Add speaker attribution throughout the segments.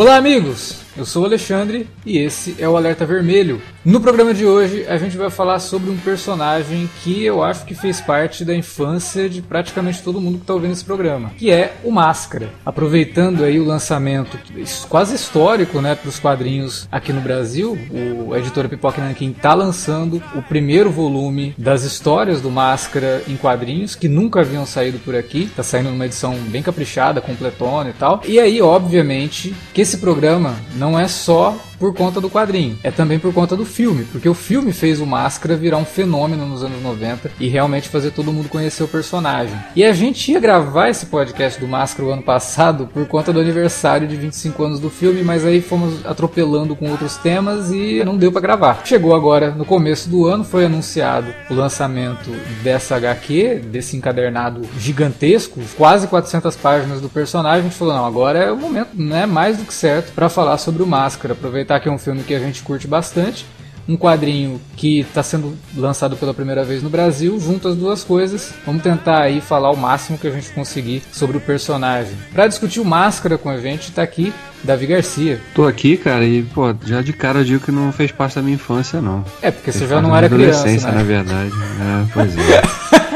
Speaker 1: Olá, amigos! Eu sou o Alexandre e esse é o Alerta Vermelho. No programa de hoje, a gente vai falar sobre um personagem que eu acho que fez parte da infância de praticamente todo mundo que está ouvindo esse programa, que é o Máscara. Aproveitando aí o lançamento quase histórico, né, para os quadrinhos aqui no Brasil, o editora Pipoca Nankin está lançando o primeiro volume das histórias do Máscara em quadrinhos que nunca haviam saído por aqui. Está saindo numa edição bem caprichada, completona e tal. E aí, obviamente, que esse programa não é só por conta do quadrinho, é também por conta do filme, porque o filme fez o Máscara virar um fenômeno nos anos 90 e realmente fazer todo mundo conhecer o personagem. E a gente ia gravar esse podcast do Máscara o ano passado por conta do aniversário de 25 anos do filme, mas aí fomos atropelando com outros temas e não deu para gravar. Chegou agora no começo do ano, foi anunciado o lançamento dessa HQ, desse encadernado gigantesco, quase 400 páginas do personagem. A gente falou: não, agora é o momento, né, mais do que certo para falar sobre o Máscara, aproveitar aproveitar que é um filme que a gente curte bastante, um quadrinho que está sendo lançado pela primeira vez no Brasil, junto as duas coisas. Vamos tentar aí falar o máximo que a gente conseguir sobre o personagem. Para discutir o Máscara com a gente, está aqui Davi Garcia.
Speaker 2: Tô aqui, cara, e pô, já de cara eu digo que não fez parte da minha infância, não.
Speaker 1: É, porque fez você já não era criança,
Speaker 2: né? na verdade. É, pois é.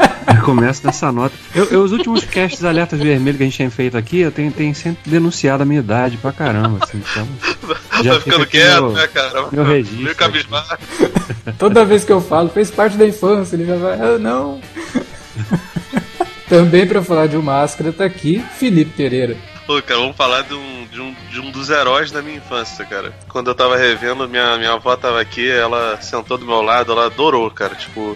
Speaker 2: Começa nessa nota. Eu, eu, os últimos casts alertas vermelhos que a gente tem feito aqui, eu tenho, tenho sempre denunciado a minha idade pra caramba, assim, então.
Speaker 3: Já tá ficando quieto, meu, né, cara?
Speaker 2: Meu registro.
Speaker 1: Toda vez que eu falo, fez parte da infância, ele já vai, ah, não. Também para falar de uma máscara tá aqui Felipe Pereira.
Speaker 3: Pô, cara, vamos falar de um, de, um, de um dos heróis da minha infância, cara. Quando eu tava revendo, minha, minha avó tava aqui, ela sentou do meu lado, ela adorou, cara. Tipo,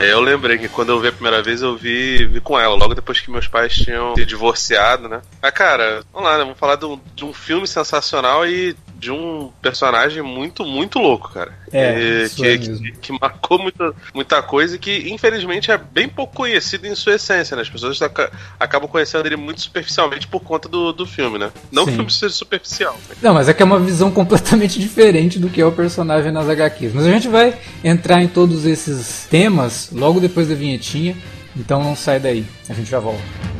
Speaker 3: eu lembrei que quando eu vi a primeira vez, eu vi, vi com ela, logo depois que meus pais tinham se divorciado, né? Ah, cara, vamos lá, né? Vamos falar de um, de um filme sensacional e de um personagem muito, muito louco, cara.
Speaker 1: É,
Speaker 3: que, é que, que, marcou muita, muita coisa e que, infelizmente, é bem pouco conhecido em sua essência, né? As pessoas acabam conhecendo ele muito superficialmente por conta do, do filme, né? Não Sim. que o filme seja superficial. Né?
Speaker 1: Não, mas é que é uma visão completamente diferente do que é o personagem nas HQs. Mas a gente vai entrar em todos esses temas logo depois da vinhetinha, então não sai daí. A gente já volta.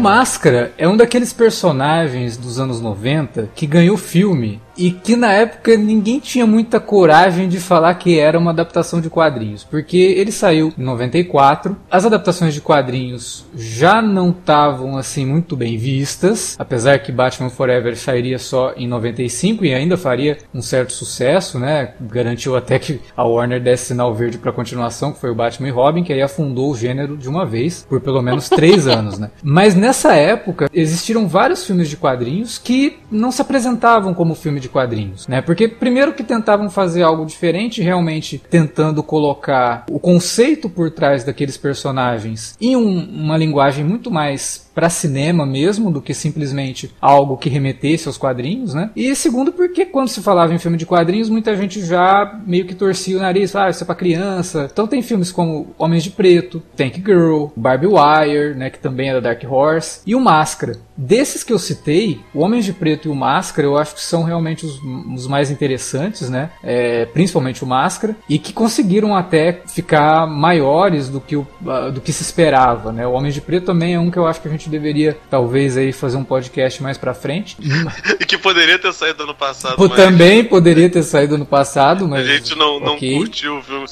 Speaker 1: Máscara é um daqueles personagens dos anos 90 que ganhou filme e que na época ninguém tinha muita coragem de falar que era uma adaptação de quadrinhos, porque ele saiu em 94. As adaptações de quadrinhos já não estavam assim muito bem vistas, apesar que Batman Forever sairia só em 95 e ainda faria um certo sucesso, né? Garantiu até que a Warner desse sinal verde para continuação, que foi o Batman e Robin, que aí afundou o gênero de uma vez por pelo menos três anos, né? Mas nessa época existiram vários filmes de quadrinhos que não se apresentavam como filme de quadrinhos, né? Porque primeiro que tentavam fazer algo diferente, realmente tentando colocar o conceito por trás daqueles personagens em um, uma linguagem muito mais para cinema mesmo do que simplesmente algo que remetesse aos quadrinhos, né? E segundo porque quando se falava em filme de quadrinhos, muita gente já meio que torcia o nariz, ah, isso é para criança. Então tem filmes como Homens de Preto, Tank Girl, Barbie Wire, né, que também é da Dark Horse, e o Máscara. Desses que eu citei, o Homens de Preto e o Máscara, eu acho que são realmente os, os mais interessantes, né? É, principalmente o Máscara, e que conseguiram até ficar maiores do que, o, uh, do que se esperava, né? O Homens de Preto também é um que eu acho que a gente deveria, talvez, aí fazer um podcast mais pra frente.
Speaker 3: e que poderia ter saído ano passado.
Speaker 1: Mas... Também poderia ter saído ano passado, mas.
Speaker 3: A gente não, não okay. curtiu o filme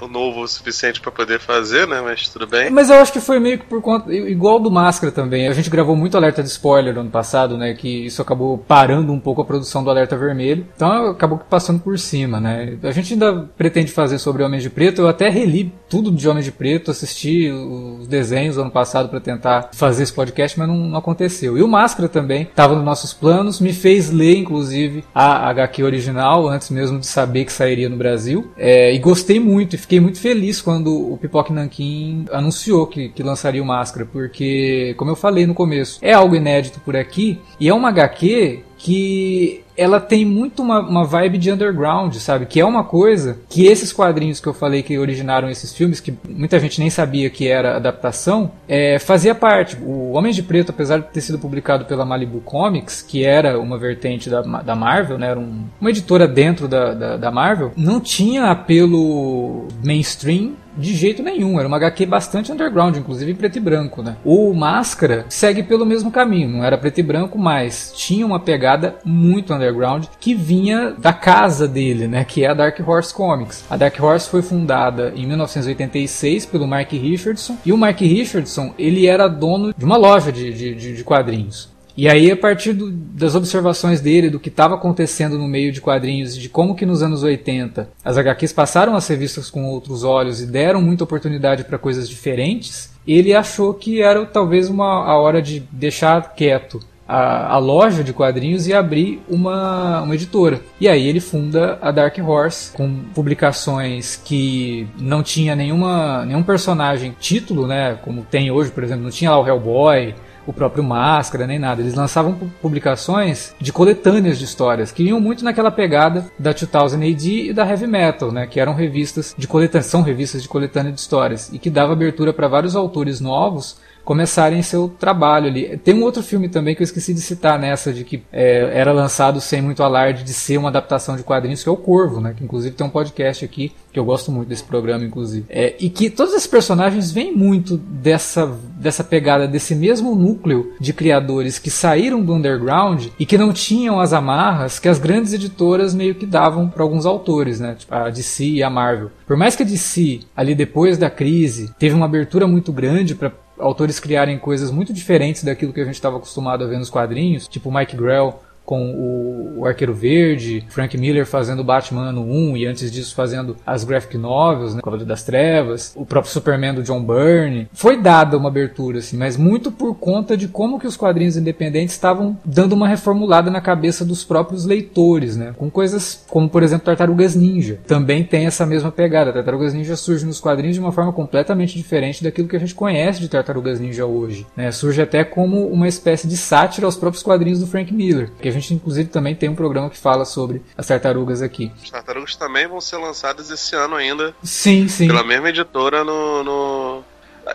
Speaker 3: o novo o suficiente para poder fazer, né? Mas tudo bem.
Speaker 1: Mas eu acho que foi meio que por conta. Igual do Máscara também. A gente gravou muito alerta de spoiler no ano passado, né? Que isso acabou parando um pouco a produção do Alerta Vermelho. Então acabou passando por cima, né? A gente ainda pretende fazer sobre Homens de Preto. Eu até reli tudo de Homens de Preto, assisti os desenhos do ano passado para tentar fazer esse podcast, mas não, não, aconteceu. E o Máscara também estava nos nossos planos, me fez ler, inclusive, a HQ original, antes mesmo de saber que sairia no Brasil. É, e gostei muito e fiquei muito feliz quando o Pipoque Nankin anunciou que, que lançaria o Máscara, porque, como eu falei no começo, é algo inédito por aqui, e é uma HQ que ela tem muito uma, uma, vibe de underground, sabe? Que é uma coisa que esses quadrinhos que eu falei que originaram esses filmes, que muita gente nem sabia que era adaptação, é, fazia parte. O Homem de Preto, apesar de ter sido publicado pela Malibu Comics, que era uma vertente da, da Marvel, né? Era um, uma editora dentro da, da, da Marvel, não tinha apelo mainstream de jeito nenhum. Era uma HQ bastante underground, inclusive em preto e branco, né? O Máscara segue pelo mesmo caminho, não era preto e branco, mas tinha uma pegada muito underground que vinha da casa dele, né? Que é a Dark Horse Comics. A Dark Horse foi fundada em 1986 pelo Mark Richardson e o Mark Richardson ele era dono de uma loja de, de, de quadrinhos. E aí, a partir do, das observações dele, do que estava acontecendo no meio de quadrinhos, de como que nos anos 80 as HQs passaram a ser vistas com outros olhos e deram muita oportunidade para coisas diferentes, ele achou que era talvez uma, a hora de deixar quieto a, a, loja de quadrinhos e abrir uma, uma editora. E aí ele funda a Dark Horse com publicações que não tinha nenhuma, nenhum personagem título, né? Como tem hoje, por exemplo, não tinha lá o Hellboy, o próprio Máscara, nem nada. Eles lançavam publicações de coletâneas de histórias, que iam muito naquela pegada da 2000 AD e da Heavy Metal, né, que eram revistas de coletânea, são revistas de coletânea de histórias, e que dava abertura para vários autores novos começarem seu trabalho ali. Tem um outro filme também que eu esqueci de citar nessa, de que é, era lançado sem muito alarde de ser uma adaptação de quadrinhos, que é o Corvo, né? Que inclusive tem um podcast aqui, que eu gosto muito desse programa, inclusive. É, e que todos esses personagens vêm muito dessa, dessa pegada, desse mesmo núcleo de criadores que saíram do underground e que não tinham as amarras que as grandes editoras meio que davam para alguns autores, né? Tipo a DC e a Marvel. Por mais que a DC, ali depois da crise, teve uma abertura muito grande para autores criarem coisas muito diferentes daquilo que a gente estava acostumado a ver nos quadrinhos, tipo Mike Grell com o, o, Arqueiro Verde, Frank Miller fazendo Batman no 1 e antes disso fazendo as graphic novels, né, Cavaleiro das Trevas, o próprio Superman do John Byrne. Foi dada uma abertura assim, mas muito por conta de como que os quadrinhos independentes estavam dando uma reformulada na cabeça dos próprios leitores, né, com coisas como por exemplo Tartarugas Ninja. Também tem essa mesma pegada. Tartarugas Ninja surge nos quadrinhos de uma forma completamente diferente daquilo que a gente conhece de Tartarugas Ninja hoje, né? Surge até como uma espécie de sátira aos próprios quadrinhos do Frank Miller, que a gente, inclusive, também tem um programa que fala sobre as tartarugas aqui.
Speaker 3: As tartarugas também vão ser lançadas esse ano ainda.
Speaker 1: Sim, sim.
Speaker 3: Pela mesma editora no, no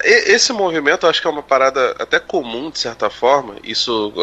Speaker 3: esse movimento eu acho que é uma parada até comum, de certa forma. Isso,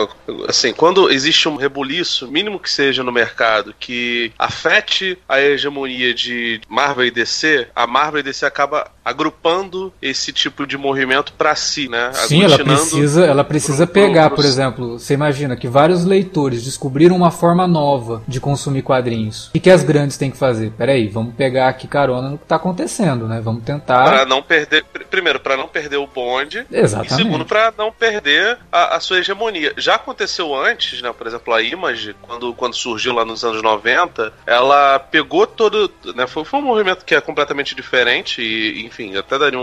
Speaker 3: assim, quando existe um rebuliço, mínimo que seja no mercado, que afete a hegemonia de Marvel e DC, a Marvel e DC acaba agrupando esse tipo de movimento para si, né?
Speaker 1: Sim, ela precisa, ela precisa pro, pegar, pro, por exemplo, você imagina que vários leitores descobriram uma forma nova de consumir quadrinhos. O que, que as grandes têm que fazer? Peraí, vamos pegar aqui carona no que está acontecendo, né? Vamos tentar.
Speaker 3: Para não perder, primeiro, para não perder o bonde.
Speaker 1: Exatamente.
Speaker 3: E segundo, para não perder a, a, sua hegemonia. Já aconteceu antes, né? Por exemplo, a Image, quando, quando surgiu lá nos anos 90, ela pegou todo. Né, foi, foi um movimento que é completamente diferente e, enfim, até daria um,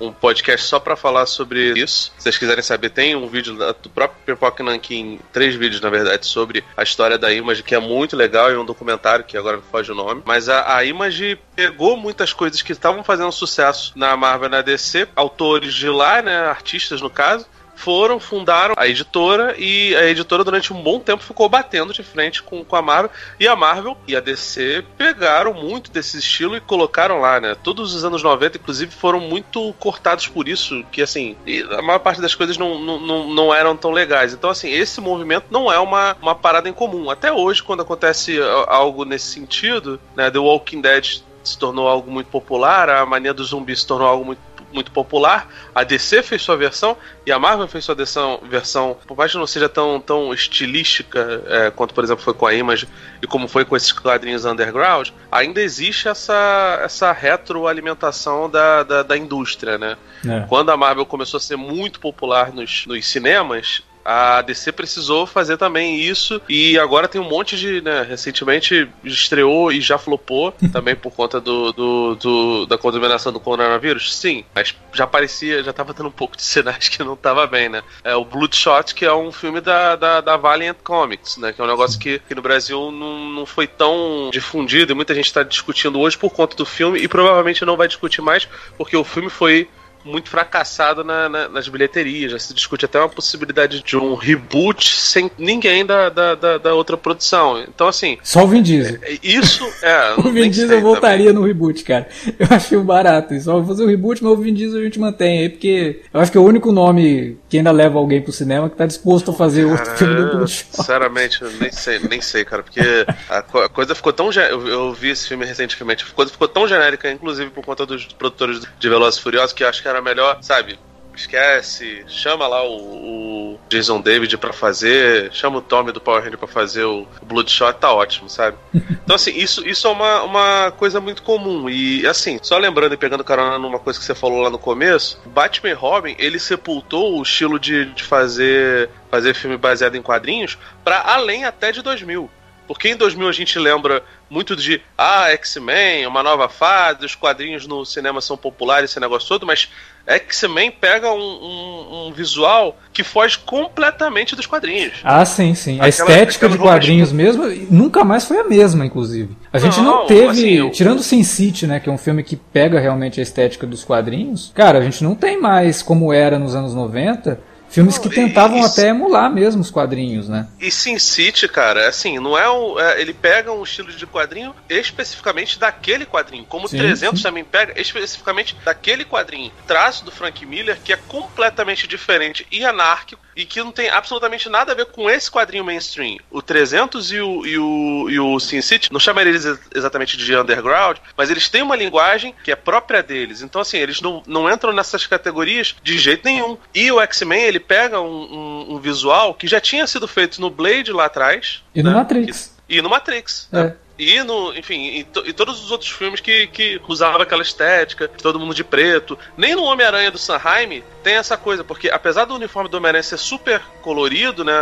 Speaker 3: um, um podcast só para falar sobre isso. Se vocês quiserem saber, tem um vídeo do próprio Pipoca Nankin, três vídeos na verdade, sobre a história da Image, que é muito legal, e um documentário que agora foge o nome. Mas a, a Image pegou muitas coisas que estavam fazendo sucesso na Marvel e na DC, autores de lá, né, artistas no caso, foram, fundaram a editora e a editora durante um bom tempo ficou batendo de frente com, com a Marvel. E a Marvel e a DC pegaram muito desse estilo e colocaram lá, né? Todos os anos 90, inclusive, foram muito cortados por isso, que assim, a maior parte das coisas não, não, não eram tão legais. Então, assim, esse movimento não é uma, uma parada em comum. Até hoje, quando acontece algo nesse sentido, né? The Walking Dead se tornou algo muito popular, a mania do zumbi se tornou algo muito muito popular. A DC fez sua versão e a Marvel fez sua versão, versão por mais que não seja tão, tão estilística é, quanto, por exemplo, foi com a Image e como foi com esses quadrinhos underground, ainda existe essa, essa retroalimentação da, da, da indústria, né? É. Quando a Marvel começou a ser muito popular nos, nos cinemas, a DC precisou fazer também isso e agora tem um monte de, né, recentemente estreou e já flopou também por conta do, do, do, da contaminação do coronavírus, sim, mas já parecia, já tava dando um pouco de sinais que não tava bem, né? É o Bloodshot, que é um filme da, da, da Valiant Comics, né, que é um negócio que, que no Brasil não, não foi tão difundido e muita gente está discutindo hoje por conta do filme e provavelmente não vai discutir mais porque o filme foi muito fracassado na, na, nas bilheterias. Já se discute até uma possibilidade de um reboot sem ninguém da, da, da, da outra produção. Então, assim.
Speaker 1: Só o Vin Diesel.
Speaker 3: É, isso, é.
Speaker 1: o Vin Diesel voltaria também. no reboot, cara. Eu achei barato. Só vou fazer o reboot, mas o Vin Diesel a gente mantém aí, porque eu acho que é o único nome que ainda leva alguém pro cinema que tá disposto a fazer cara, outro filme do.
Speaker 3: Sinceramente, eu nem sei, nem sei, cara, porque a, a coisa ficou tão. Eu, eu vi esse filme recentemente, a coisa ficou tão genérica, inclusive por conta dos produtores de Velozes e Furiosos, que eu acho que era melhor, sabe? Esquece, chama lá o, o Jason David para fazer, chama o Tommy do Power Ranger pra fazer o, o Bloodshot, tá ótimo, sabe? Então, assim, isso, isso é uma, uma coisa muito comum. E, assim, só lembrando e pegando carona numa coisa que você falou lá no começo, Batman Robin, ele sepultou o estilo de, de fazer, fazer filme baseado em quadrinhos para além até de 2000. Porque em 2000 a gente lembra muito de ah, X-Men, uma nova fase, os quadrinhos no cinema são populares, esse negócio todo, mas X-Men pega um, um, um, visual que foge completamente dos quadrinhos.
Speaker 1: Ah, sim, sim. A estética de quadrinhos de... mesmo nunca mais foi a mesma, inclusive. A gente não, não teve, assim, eu... tirando Sin City, né, que é um filme que pega realmente a estética dos quadrinhos, cara, a gente não tem mais como era nos anos 90 Filmes que tentavam e, até emular mesmo os quadrinhos, né?
Speaker 3: E Sin City, cara, assim, não é, um, é ele pega um estilo de quadrinho especificamente daquele quadrinho, como sim, 300 sim. também pega especificamente daquele quadrinho. Traço do Frank Miller que é completamente diferente e anárquico e que não tem absolutamente nada a ver com esse quadrinho mainstream. O 300 e o, e o, e o Sin City, não chamaria eles exatamente de underground, mas eles têm uma linguagem que é própria deles. Então, assim, eles não, não entram nessas categorias de jeito nenhum. E o X-Men, ele pega um, um, um, visual que já tinha sido feito no Blade lá atrás.
Speaker 1: E
Speaker 3: né?
Speaker 1: no Matrix.
Speaker 3: E, e no Matrix. É. Né? E no, enfim, e, to, e, todos os outros filmes que, que usavam aquela estética, todo mundo de preto. Nem no Homem-Aranha do Sanheim tem essa coisa, porque apesar do uniforme do Homem-Aranha ser super colorido, né?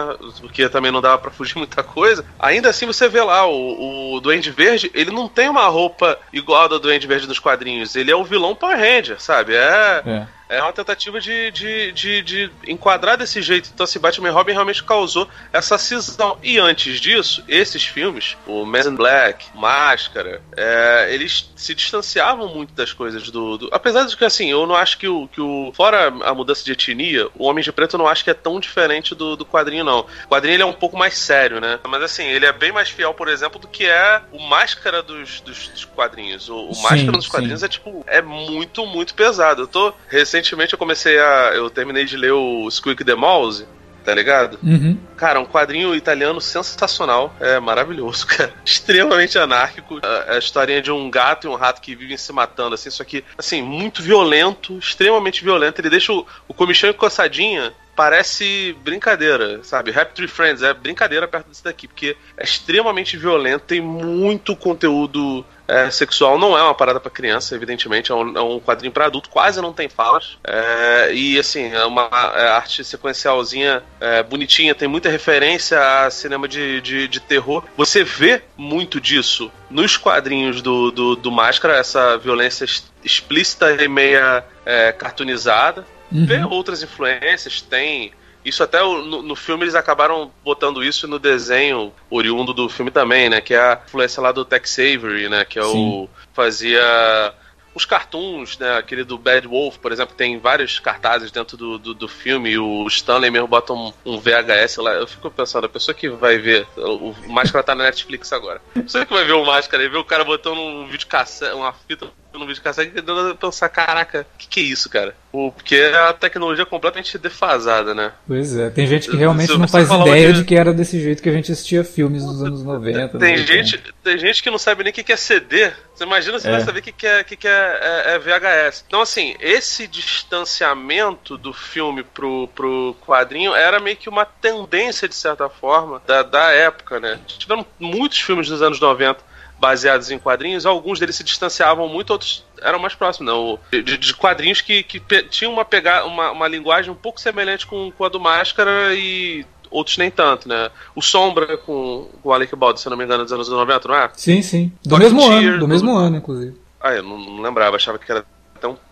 Speaker 3: Porque também não dava para fugir muita coisa, ainda assim você vê lá o, o Duende Verde, ele não tem uma roupa igual a do Duende Verde dos quadrinhos. Ele é o vilão Power Ranger, sabe? é. é é uma tentativa de, de, de, de, enquadrar desse jeito. Então, assim, Batman e Robin realmente causou essa cisão. E antes disso, esses filmes, o Man in Black, Máscara, é, eles se distanciavam muito das coisas do, do, Apesar de que, assim, eu não acho que o, que o. Fora a mudança de etnia, o Homem de Preto eu não acho que é tão diferente do, do quadrinho, não. O quadrinho ele é um pouco mais sério, né? Mas, assim, ele é bem mais fiel, por exemplo, do que é o Máscara dos, dos, dos quadrinhos. O, o sim, Máscara dos quadrinhos sim. é, tipo, é muito, muito pesado. Eu tô recém recentemente eu comecei a. Eu terminei de ler o Squeak the Mouse, tá ligado?
Speaker 1: Uhum.
Speaker 3: Cara, um quadrinho italiano sensacional. É maravilhoso, cara. Extremamente anárquico. É a historinha de um gato e um rato que vivem se matando, assim. Só que, assim, muito violento, extremamente violento. Ele deixa o, o comichão encossadinha parece brincadeira, sabe? Rap Tree Friends é brincadeira perto desse daqui, porque é extremamente violento, tem muito conteúdo é, sexual não é uma parada para criança, evidentemente, é um, é um quadrinho para adulto, quase não tem falas. É, e assim, é uma é, arte sequencialzinha é, bonitinha, tem muita referência a cinema de, de, de, terror. Você vê muito disso nos quadrinhos do, do, do Máscara, essa violência explícita e meia é, cartoonizada. Uhum. Vê outras influências, tem isso até no, no, filme eles acabaram botando isso no desenho oriundo do filme também, né? Que é a influência lá do Tex Avery, né? Que é Sim. o. fazia os cartoons, né? Aquele do Bad Wolf, por exemplo, tem vários cartazes dentro do, do, do filme. o Stanley mesmo bota um, um, VHS lá. Eu fico pensando, a pessoa que vai ver. O, o Máscara tá na Netflix agora. A pessoa que vai ver o Máscara e ver o cara botando um vídeo cassete, uma fita no vídeo cassete e pensar, caraca, o que, que é isso, cara? Porque a tecnologia é completamente defasada, né?
Speaker 1: Pois é, tem gente que realmente não faz ideia de que era desse jeito que a gente assistia filmes nos anos 90.
Speaker 3: Tem, gente, tem gente que não sabe nem o que é CD. Você imagina se é. vai saber o que é, que é, é, é, VHS. Então, assim, esse distanciamento do filme pro, pro quadrinho era meio que uma tendência, de certa forma, da, da época, né? Tiveram muitos filmes dos anos 90 baseados em quadrinhos, alguns deles se distanciavam muito, outros eram mais próximos, não. De, de quadrinhos que, que tinham uma, pegar, uma, uma linguagem um pouco semelhante com, com a do Máscara e outros nem tanto, né? O Sombra com, com o Alec Baldwin, se não me engano, dos anos 90, não é?
Speaker 1: Sim, sim. Do mesmo ano, do mesmo ano, inclusive.
Speaker 3: Ah, eu não, não lembrava, achava que era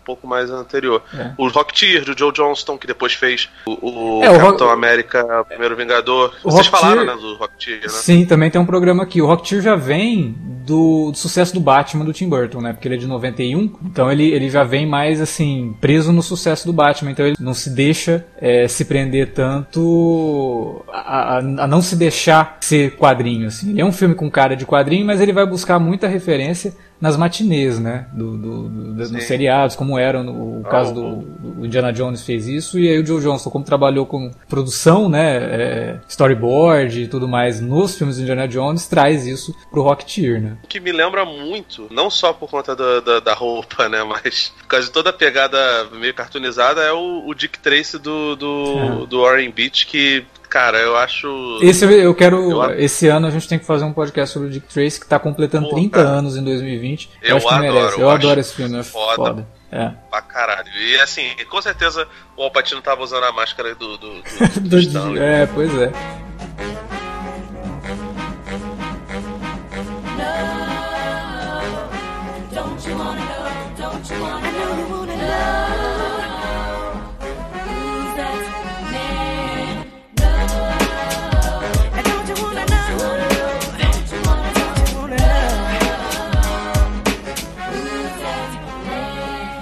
Speaker 3: pouco mais anterior. É. O Rocketeer, do Joe Johnston, que depois fez o, o, é, o Capitão Rock... América, o Primeiro Vingador. O Vocês falaram, né, do Rocketeer, né?
Speaker 1: Sim, também tem um programa aqui. O Rocketeer já vem do, do, sucesso do Batman do Tim Burton, né? Porque ele é de 91, então ele, ele já vem mais, assim, preso no sucesso do Batman. Então ele não se deixa é, se prender tanto a, a, a, não se deixar ser quadrinho, assim. Ele é um filme com cara de quadrinho, mas ele vai buscar muita referência nas matinês, né? Do, do, do dos seriados, como era no, o caso do, do, Indiana Jones fez isso, e aí o Joe Johnston, como trabalhou com produção, né? É, storyboard e tudo mais nos filmes do Indiana Jones, traz isso pro Rocketeer, né?
Speaker 3: Que me lembra muito, não só por conta da, da, da roupa, né? Mas por causa de toda a pegada meio cartoonizada, é o, o Dick Tracy do, do, é. do Warren Beach, que Cara, eu acho.
Speaker 1: Esse eu quero. Eu... Esse ano a gente tem que fazer um podcast sobre o Dick Tracy, que tá completando Pô, 30 cara. anos em 2020. Eu, eu acho que adoro, merece. Eu, eu adoro esse filme, é foda. foda. É.
Speaker 3: Pra caralho. E assim, com certeza o Alpatino tava usando a máscara do. do, do, do,
Speaker 1: do é, pois é.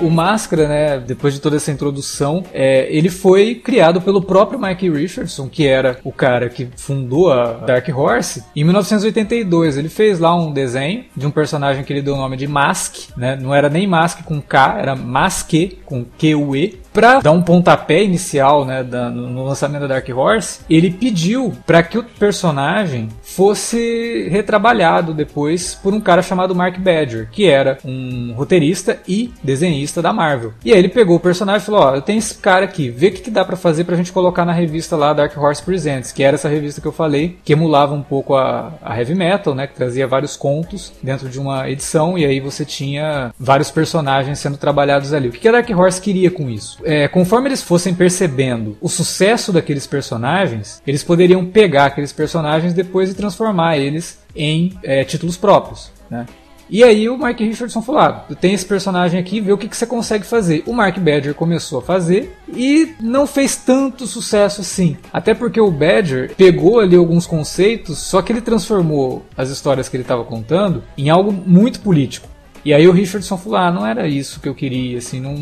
Speaker 1: O Máscara, né, depois de toda essa introdução, é, ele foi criado pelo próprio Mike Richardson, que era o cara que fundou a Dark Horse, em 1982. Ele fez lá um desenho de um personagem que ele deu o nome de Mask, né? Não era nem Mask com K, era Maske com Q-U-E para dar um pontapé inicial né, da, no lançamento da Dark Horse, ele pediu para que o personagem fosse retrabalhado depois por um cara chamado Mark Badger, que era um roteirista e desenhista da Marvel. E aí ele pegou o personagem e falou: Ó, eu tenho esse cara aqui, vê o que, que dá para fazer pra gente colocar na revista lá Dark Horse Presents, que era essa revista que eu falei, que emulava um pouco a, a heavy metal, né, que trazia vários contos dentro de uma edição, e aí você tinha vários personagens sendo trabalhados ali. O que a Dark Horse queria com isso? É, conforme eles fossem percebendo o sucesso daqueles personagens, eles poderiam pegar aqueles personagens depois e transformar eles em é, títulos próprios. Né? E aí o Mark Richardson falou: ah, tem esse personagem aqui, vê o que, que você consegue fazer. O Mark Badger começou a fazer e não fez tanto sucesso assim. Até porque o Badger pegou ali alguns conceitos, só que ele transformou as histórias que ele estava contando em algo muito político. E aí o Richardson falou: ah, não era isso que eu queria, assim, não.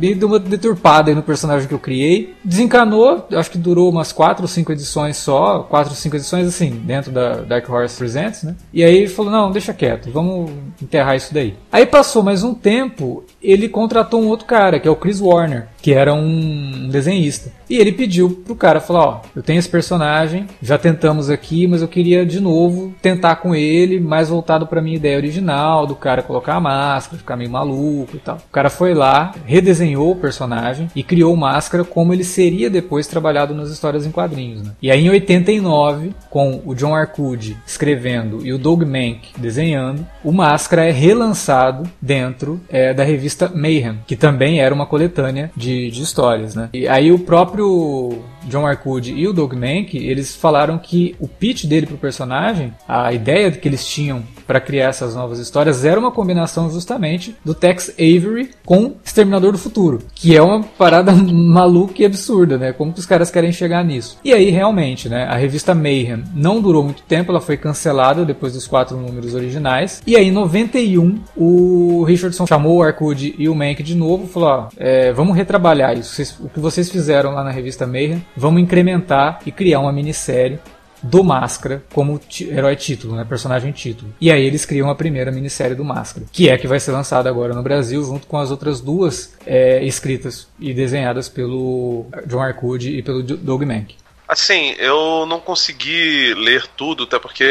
Speaker 1: Me deu uma deturpada aí no personagem que eu criei. Desencanou, acho que durou umas 4 ou 5 edições só, 4 ou 5 edições, assim, dentro da Dark Horse Presents, né? E aí ele falou: não, deixa quieto, vamos enterrar isso daí. Aí passou mais um tempo, ele contratou um outro cara, que é o Chris Warner que era um desenhista. E ele pediu pro cara, falou, ó, eu tenho esse personagem, já tentamos aqui, mas eu queria de novo tentar com ele, mais voltado para minha ideia original, do cara colocar a máscara, ficar meio maluco e tal. O cara foi lá, redesenhou o personagem e criou máscara como ele seria depois trabalhado nas histórias em quadrinhos, né? E aí em 89, com o John Arcudi escrevendo e o Doug Mank desenhando, o Máscara é relançado dentro é, da revista Mayhem, que também era uma coletânea de de, histórias, né? E aí o próprio John Arcudi e o Doug Mank, eles falaram que o pitch dele pro personagem, a ideia que eles tinham para criar essas novas histórias era uma combinação justamente do Tex Avery com Exterminador do Futuro, que é uma parada maluca e absurda, né? Como que os caras querem chegar nisso? E aí realmente, né? A revista Mayhem não durou muito tempo, ela foi cancelada depois dos quatro números originais. E aí em 91 o Richardson chamou o Arcudi e o Mank de novo, falou: ó, é, vamos retrabalhar isso, o que vocês fizeram lá na revista Mayhem, vamos incrementar e criar uma minissérie do Máscara como herói título, né, personagem título. E aí eles criam a primeira minissérie do Máscara, que é que vai ser lançada agora no Brasil, junto com as outras duas é, escritas e desenhadas pelo John Arcudi e pelo Doug Mahnke.
Speaker 3: Assim, eu não consegui ler tudo, até porque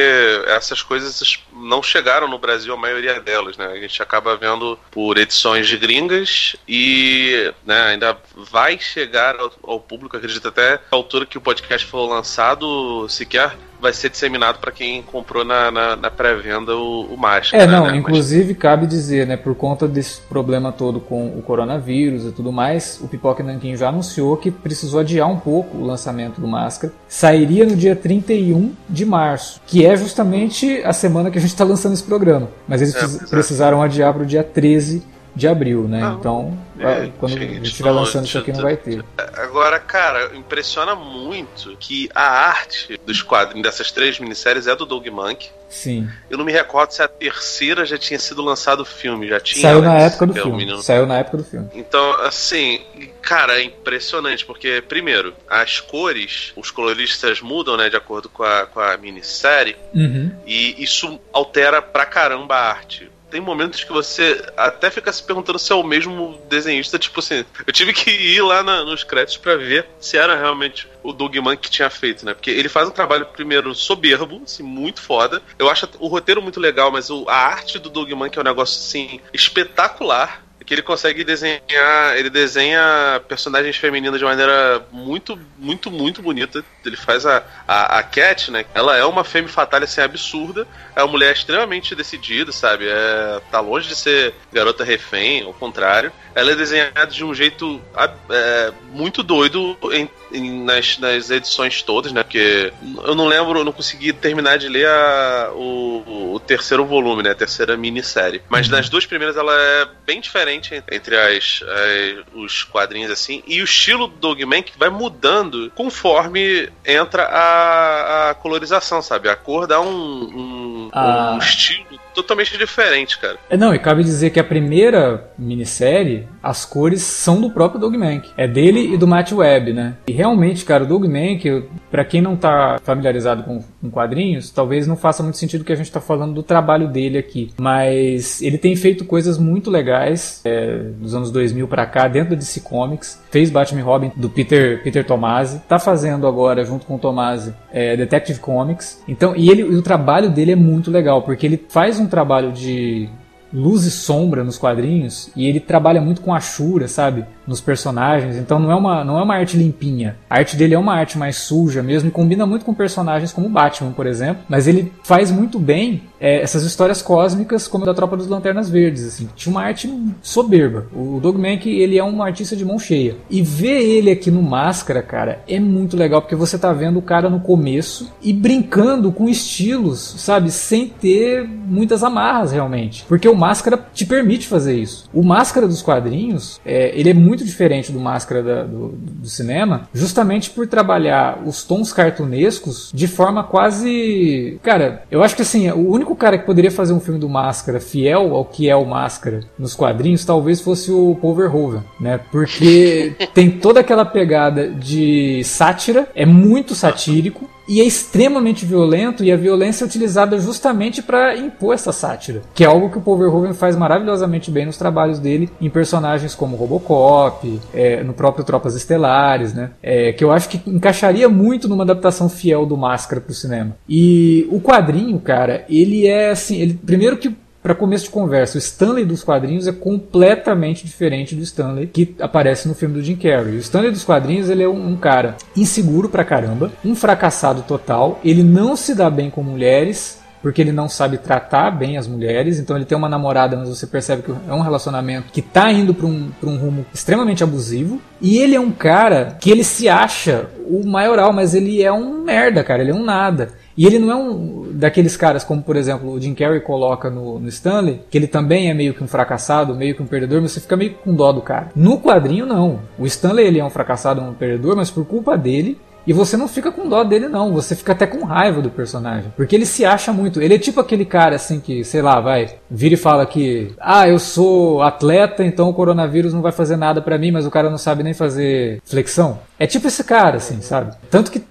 Speaker 3: essas coisas não chegaram no Brasil, a maioria delas, né? A gente acaba vendo por edições de gringas e né, ainda vai chegar ao, ao público, acredito até a altura que o podcast for lançado, sequer vai ser disseminado para quem comprou na, na, na pré-venda o, o Máscara.
Speaker 1: É, não, né? inclusive Mas... cabe dizer, né, por conta desse problema todo com o coronavírus e tudo mais, o Pipoca Nankin já anunciou que precisou adiar um pouco o lançamento do Máscara. Sairia no dia 31 de março, que é justamente a semana que a gente está lançando esse programa. Mas eles é, precisaram adiar para o dia 13 de abril, né? Não, então, é, quando gente, a gente estiver lançando isso aqui, não vai ter.
Speaker 3: Agora, cara, impressiona muito que a arte dos quadrinhos dessas três minisséries é do Doug Monk.
Speaker 1: Sim.
Speaker 3: Eu não me recordo se a terceira já tinha sido lançado o filme, já tinha.
Speaker 1: Saiu na época do filme. Menino. Saiu na época do filme.
Speaker 3: Então, assim, cara, é impressionante, porque, primeiro, as cores, os coloristas mudam, né, de acordo com a, com a minissérie,
Speaker 1: uhum.
Speaker 3: e isso altera pra caramba a arte tem momentos que você até fica se perguntando se é o mesmo desenhista. Tipo assim, eu tive que ir lá na, nos créditos para ver se era realmente o Doug Mann que tinha feito, né? Porque ele faz um trabalho, primeiro, soberbo, assim, muito foda. Eu acho o roteiro muito legal, mas o, a arte do Doug Mann que é um negócio, assim, espetacular que ele consegue desenhar, ele desenha personagens femininas de maneira muito, muito, muito bonita. Ele faz a, a, a Cat, né? Ela é uma femme fatale assim absurda, é uma mulher extremamente decidida, sabe? É, tá longe de ser garota refém, ao contrário. Ela é desenhada de um jeito é, muito doido em, em, nas, nas edições todas, né? Porque eu não lembro, eu não consegui terminar de ler a, o, o terceiro volume, né? A terceira minissérie. Mas uhum. nas duas primeiras ela é bem diferente diferente entre as, as, os quadrinhos assim. E o estilo do Dogman que vai mudando conforme entra a, a colorização, sabe? A cor dá um, um, ah. um estilo totalmente diferente, cara.
Speaker 1: É, não, e cabe dizer que a primeira minissérie, as cores são do próprio Doug Mank. É dele e do Matt Webb, né? E realmente, cara, o Doug Mank, para quem não tá familiarizado com, com, quadrinhos, talvez não faça muito sentido que a gente tá falando do trabalho dele aqui. Mas ele tem feito coisas muito legais é, dos anos 2000 para cá, dentro da DC Comics. Fez Batman Robin do Peter, Peter Tomasi. Tá fazendo agora, junto com o Tomasi, é, Detective Comics. Então, e ele, o trabalho dele é muito legal, porque ele faz um trabalho de luz e sombra nos quadrinhos e ele trabalha muito com a Shura, sabe? Nos personagens. Então não é uma, não é uma arte limpinha. A arte dele é uma arte mais suja mesmo e combina muito com personagens como Batman, por exemplo. Mas ele faz muito bem é, essas histórias cósmicas como a da Tropa dos Lanternas Verdes, assim. Tinha uma arte soberba. O Doug Mack, ele é um artista de mão cheia. E ver ele aqui no Máscara, cara, é muito legal porque você tá vendo o cara no começo e brincando com estilos, sabe? Sem ter muitas amarras realmente. Porque o Máscara te permite fazer isso. O Máscara dos quadrinhos, é, ele é muito diferente do Máscara da, do, do, cinema, justamente por trabalhar os tons cartunescos de forma quase. Cara, eu acho que assim, o único cara que poderia fazer um filme do Máscara fiel ao que é o Máscara nos quadrinhos talvez fosse o Paul Verhoeven, né? Porque tem toda aquela pegada de sátira, é muito satírico e é extremamente violento e a violência é utilizada justamente para impor essa sátira, que é algo que o Paul Verhoeven faz maravilhosamente bem nos trabalhos dele em personagens como Robocop, é, no próprio Tropas Estelares, né? É, que eu acho que encaixaria muito numa adaptação fiel do Máscara para o cinema. E o quadrinho, cara, ele é assim, ele primeiro que para começo de conversa, o Stanley dos quadrinhos é completamente diferente do Stanley que aparece no filme do Jim Carrey. O Stanley dos quadrinhos ele é um, um cara inseguro pra caramba, um fracassado total, ele não se dá bem com mulheres, porque ele não sabe tratar bem as mulheres. Então ele tem uma namorada, mas você percebe que é um relacionamento que tá indo para um, pra um rumo extremamente abusivo. E ele é um cara que ele se acha o maioral, mas ele é um merda, cara. Ele é um nada. E ele não é um daqueles caras como, por exemplo, o Jim Carrey coloca no, no, Stanley, que ele também é meio que um fracassado, meio que um perdedor, mas você fica meio com dó do cara. No quadrinho, não. O Stanley ele é um fracassado, um perdedor, mas por culpa dele, e você não fica com dó dele, não. Você fica até com raiva do personagem. Porque ele se acha muito. Ele é tipo aquele cara assim que, sei lá, vai, vira e fala que, ah, eu sou atleta, então o coronavírus não vai fazer nada para mim, mas o cara não sabe nem fazer flexão. É tipo esse cara, assim, sabe? Tanto que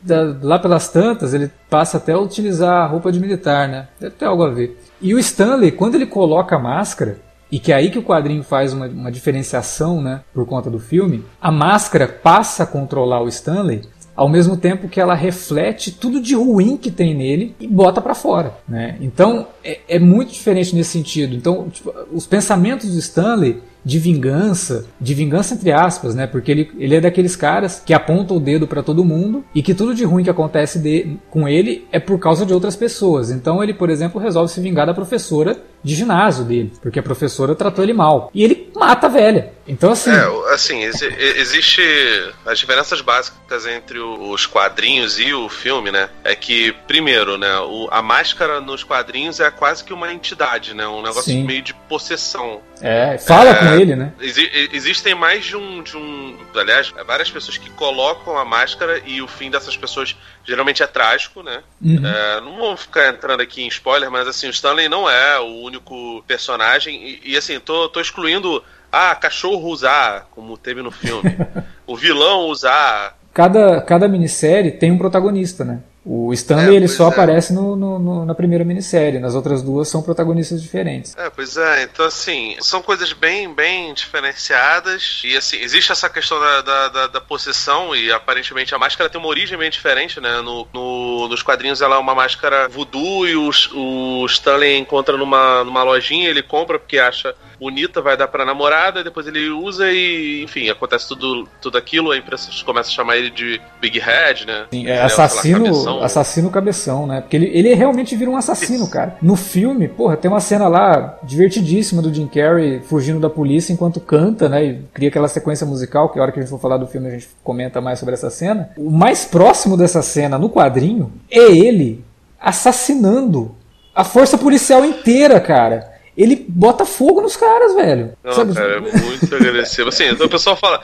Speaker 1: lá pelas tantas ele passa até a utilizar a roupa de militar, né? Deve ter algo a ver. E o Stanley, quando ele coloca a máscara, e que é aí que o quadrinho faz uma, uma, diferenciação, né, por conta do filme, a máscara passa a controlar o Stanley ao mesmo tempo que ela reflete tudo de ruim que tem nele e bota para fora, né? Então é, é, muito diferente nesse sentido. Então tipo, os pensamentos do Stanley de vingança, de vingança entre aspas, né? Porque ele, ele é daqueles caras que aponta o dedo para todo mundo e que tudo de ruim que acontece de, com ele é por causa de outras pessoas. Então ele, por exemplo, resolve se vingar da professora de ginásio dele, porque a professora tratou ele mal. E ele mata a velha. Então assim,
Speaker 3: é, assim, ex existe as diferenças básicas entre os quadrinhos e o filme, né? É que primeiro, né, o, a máscara nos quadrinhos é quase que uma entidade, né? Um negócio Sim. meio de possessão.
Speaker 1: É, fala é, com ele, né?
Speaker 3: existem mais de um, de um. Aliás, várias pessoas que colocam a máscara e o fim dessas pessoas geralmente é trágico, né? Uhum. É, não vou ficar entrando aqui em spoiler, mas assim, o Stanley não é o único personagem. E, e assim, tô, tô excluindo. Ah, cachorro usar, como teve no filme. o vilão usar.
Speaker 1: Cada, cada minissérie tem um protagonista, né? O Stanley é, ele só é. aparece no, no, no, na primeira minissérie, nas outras duas são protagonistas diferentes.
Speaker 3: É, pois é, então assim, são coisas bem, bem diferenciadas. E assim, existe essa questão da, da, da, da possessão, e aparentemente a máscara tem uma origem bem diferente, né? No, no, nos quadrinhos ela é uma máscara voodoo e o, o Stanley encontra numa, numa lojinha, ele compra porque acha bonita, vai dar pra namorada, depois ele usa e, enfim, acontece tudo, tudo aquilo, a imprensa começa a chamar ele de Big Head, né?
Speaker 1: Sim, é assassino, cabeção. assassino cabeção, né? Porque ele, ele realmente vira um assassino, Isso. cara. No filme, porra, tem uma cena lá divertidíssima do Jim Carrey fugindo da polícia enquanto canta, né? E cria aquela sequência musical, que a hora que a gente for falar do filme a gente comenta mais sobre essa cena. O mais próximo dessa cena no quadrinho é ele assassinando a força policial inteira, cara ele bota fogo nos caras, velho.
Speaker 3: Não, Sabe? cara, é muito agressivo. Assim, então o pessoal fala.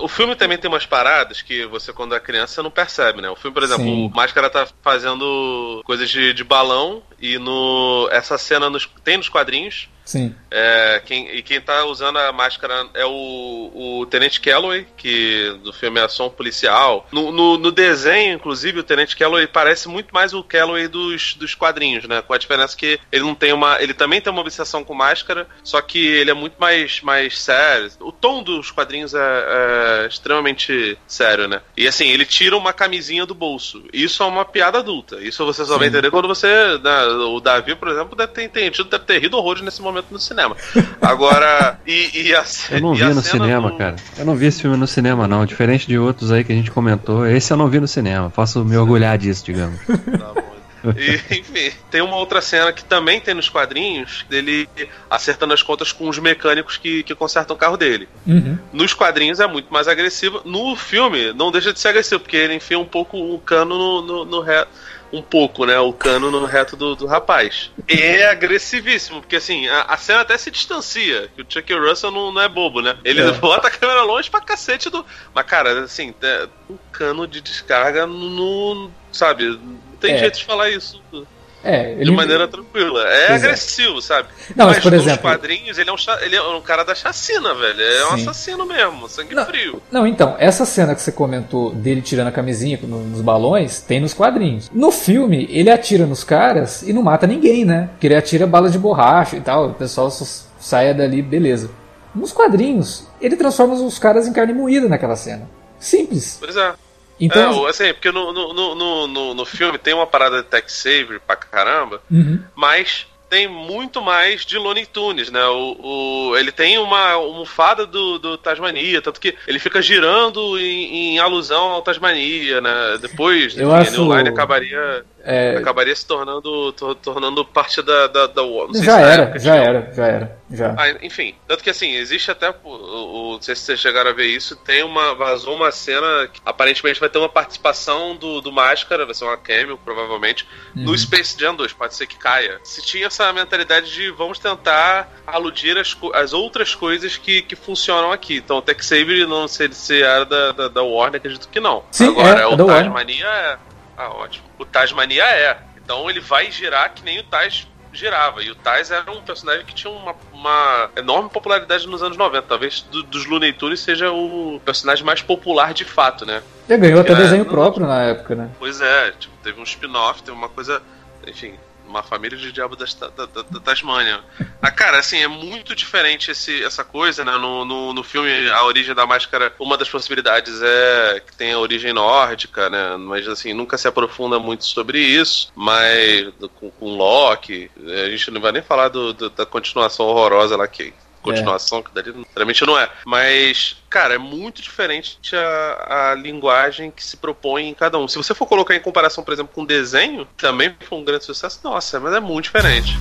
Speaker 3: O filme também tem umas paradas que você, quando é criança, não percebe, né? O filme, por exemplo, Sim. o Máscara tá fazendo coisas de, de balão e no. Essa cena nos, tem nos quadrinhos.
Speaker 1: Sim.
Speaker 3: É, quem, e quem tá usando a máscara é o, o Tenente Calloway, que do filme é Ação Policial. No, no, no, desenho, inclusive, o Tenente Calloway parece muito mais o Calloway dos, dos quadrinhos, né? Com a diferença que ele não tem uma. Ele também tem uma obsessão com máscara, só que ele é muito mais, mais sério. O tom dos quadrinhos é, é extremamente sério, né? E assim, ele tira uma camisinha do bolso. Isso é uma piada adulta. Isso você só Sim. vai entender quando você. Né, o Davi, por exemplo, deve ter entendido, deve ter rido horrores nesse momento momento no cinema. Agora, e, e a
Speaker 2: Eu não vi no cinema, do... cara. Eu não vi esse filme no cinema, não. Diferente de outros aí que a gente comentou, esse eu não vi no cinema. Posso me orgulhar disso, digamos. Tá bom.
Speaker 3: E, enfim, tem uma outra cena que também tem nos quadrinhos, dele acertando as contas com os mecânicos que, que consertam o carro dele.
Speaker 1: Uhum.
Speaker 3: Nos quadrinhos é muito mais agressivo. No filme, não deixa de ser agressivo, porque ele enfia um pouco o cano no, no, no reto um pouco, né, o cano no reto do, do rapaz. E é agressivíssimo, porque assim, a, a, cena até se distancia, que o Chuck Russell não, não é bobo, né? Ele é. bota a câmera longe pra cacete do. Mas, cara, assim, é um cano de descarga no. Sabe? Não tem é. jeito de falar isso.
Speaker 1: É,
Speaker 3: ele... De maneira tranquila. É agressivo, sabe?
Speaker 1: Não, mas, mas por exemplo.
Speaker 3: quadrinhos, ele é, um, ele é um cara da chacina, velho. É Sim. um assassino mesmo, sangue
Speaker 1: não,
Speaker 3: frio.
Speaker 1: Não, então, essa cena que você comentou dele tirando a camisinha nos balões, tem nos quadrinhos. No filme, ele atira nos caras e não mata ninguém, né? Porque ele atira balas de borracha e tal. O pessoal saia dali, beleza. Nos quadrinhos, ele transforma os caras em carne moída naquela cena. Simples.
Speaker 3: Pois é. Então, é, assim, porque no, no, no, no, no filme tem uma parada de Tex Saver pra caramba,
Speaker 1: uhum.
Speaker 3: mas tem muito mais de Looney Tunes, né? O, o, ele tem uma almofada do, do Tasmania, tanto que ele fica girando em, em alusão ao Tasmania, né? Depois,
Speaker 1: eu enfim, acho...
Speaker 3: New Line acabaria É... Acabaria se tornando, to, tornando parte da, da, da
Speaker 1: Já era, época, já era, já era, já.
Speaker 3: Ah, enfim, tanto que assim, existe até, o, o, não sei se vocês chegaram a ver isso, tem uma, vazou uma cena que aparentemente vai ter uma participação do, do Máscara, vai ser uma cameo, provavelmente, uhum. no Space Jam 2, pode ser que caia. Se tinha essa mentalidade de vamos tentar aludir as, as outras coisas que, que funcionam aqui. Então o Tech Saber não sei se era da, da, da Warner, acredito que não.
Speaker 1: Sim,
Speaker 3: Agora,
Speaker 1: é,
Speaker 3: o Tasmania é. Ah, ótimo. O Tasmania é. Então ele vai girar que nem o Taz girava. E o Taz era um personagem que tinha uma, uma enorme popularidade nos anos 90. Talvez do, dos Looney Tunes seja o personagem mais popular de fato, né?
Speaker 1: Ele ganhou até desenho próprio na época, né?
Speaker 3: Pois é, tipo, teve um spin-off, teve uma coisa. Enfim, uma família de diabo da, da, da, da Tasmânia. Ah, cara, assim, é muito diferente esse, essa coisa, né? No, no, no, filme A Origem da Máscara, uma das possibilidades é que tem a origem nórdica, né? Mas, assim, nunca se aprofunda muito sobre isso, mas com, com Loki, a gente não vai nem falar do, do, da continuação horrorosa lá que continuação, é. que dali realmente não é. Mas, cara, é muito diferente a, a linguagem que se propõe em cada um. Se você for colocar em comparação, por exemplo, com desenho, também foi um grande sucesso, nossa, mas é muito diferente.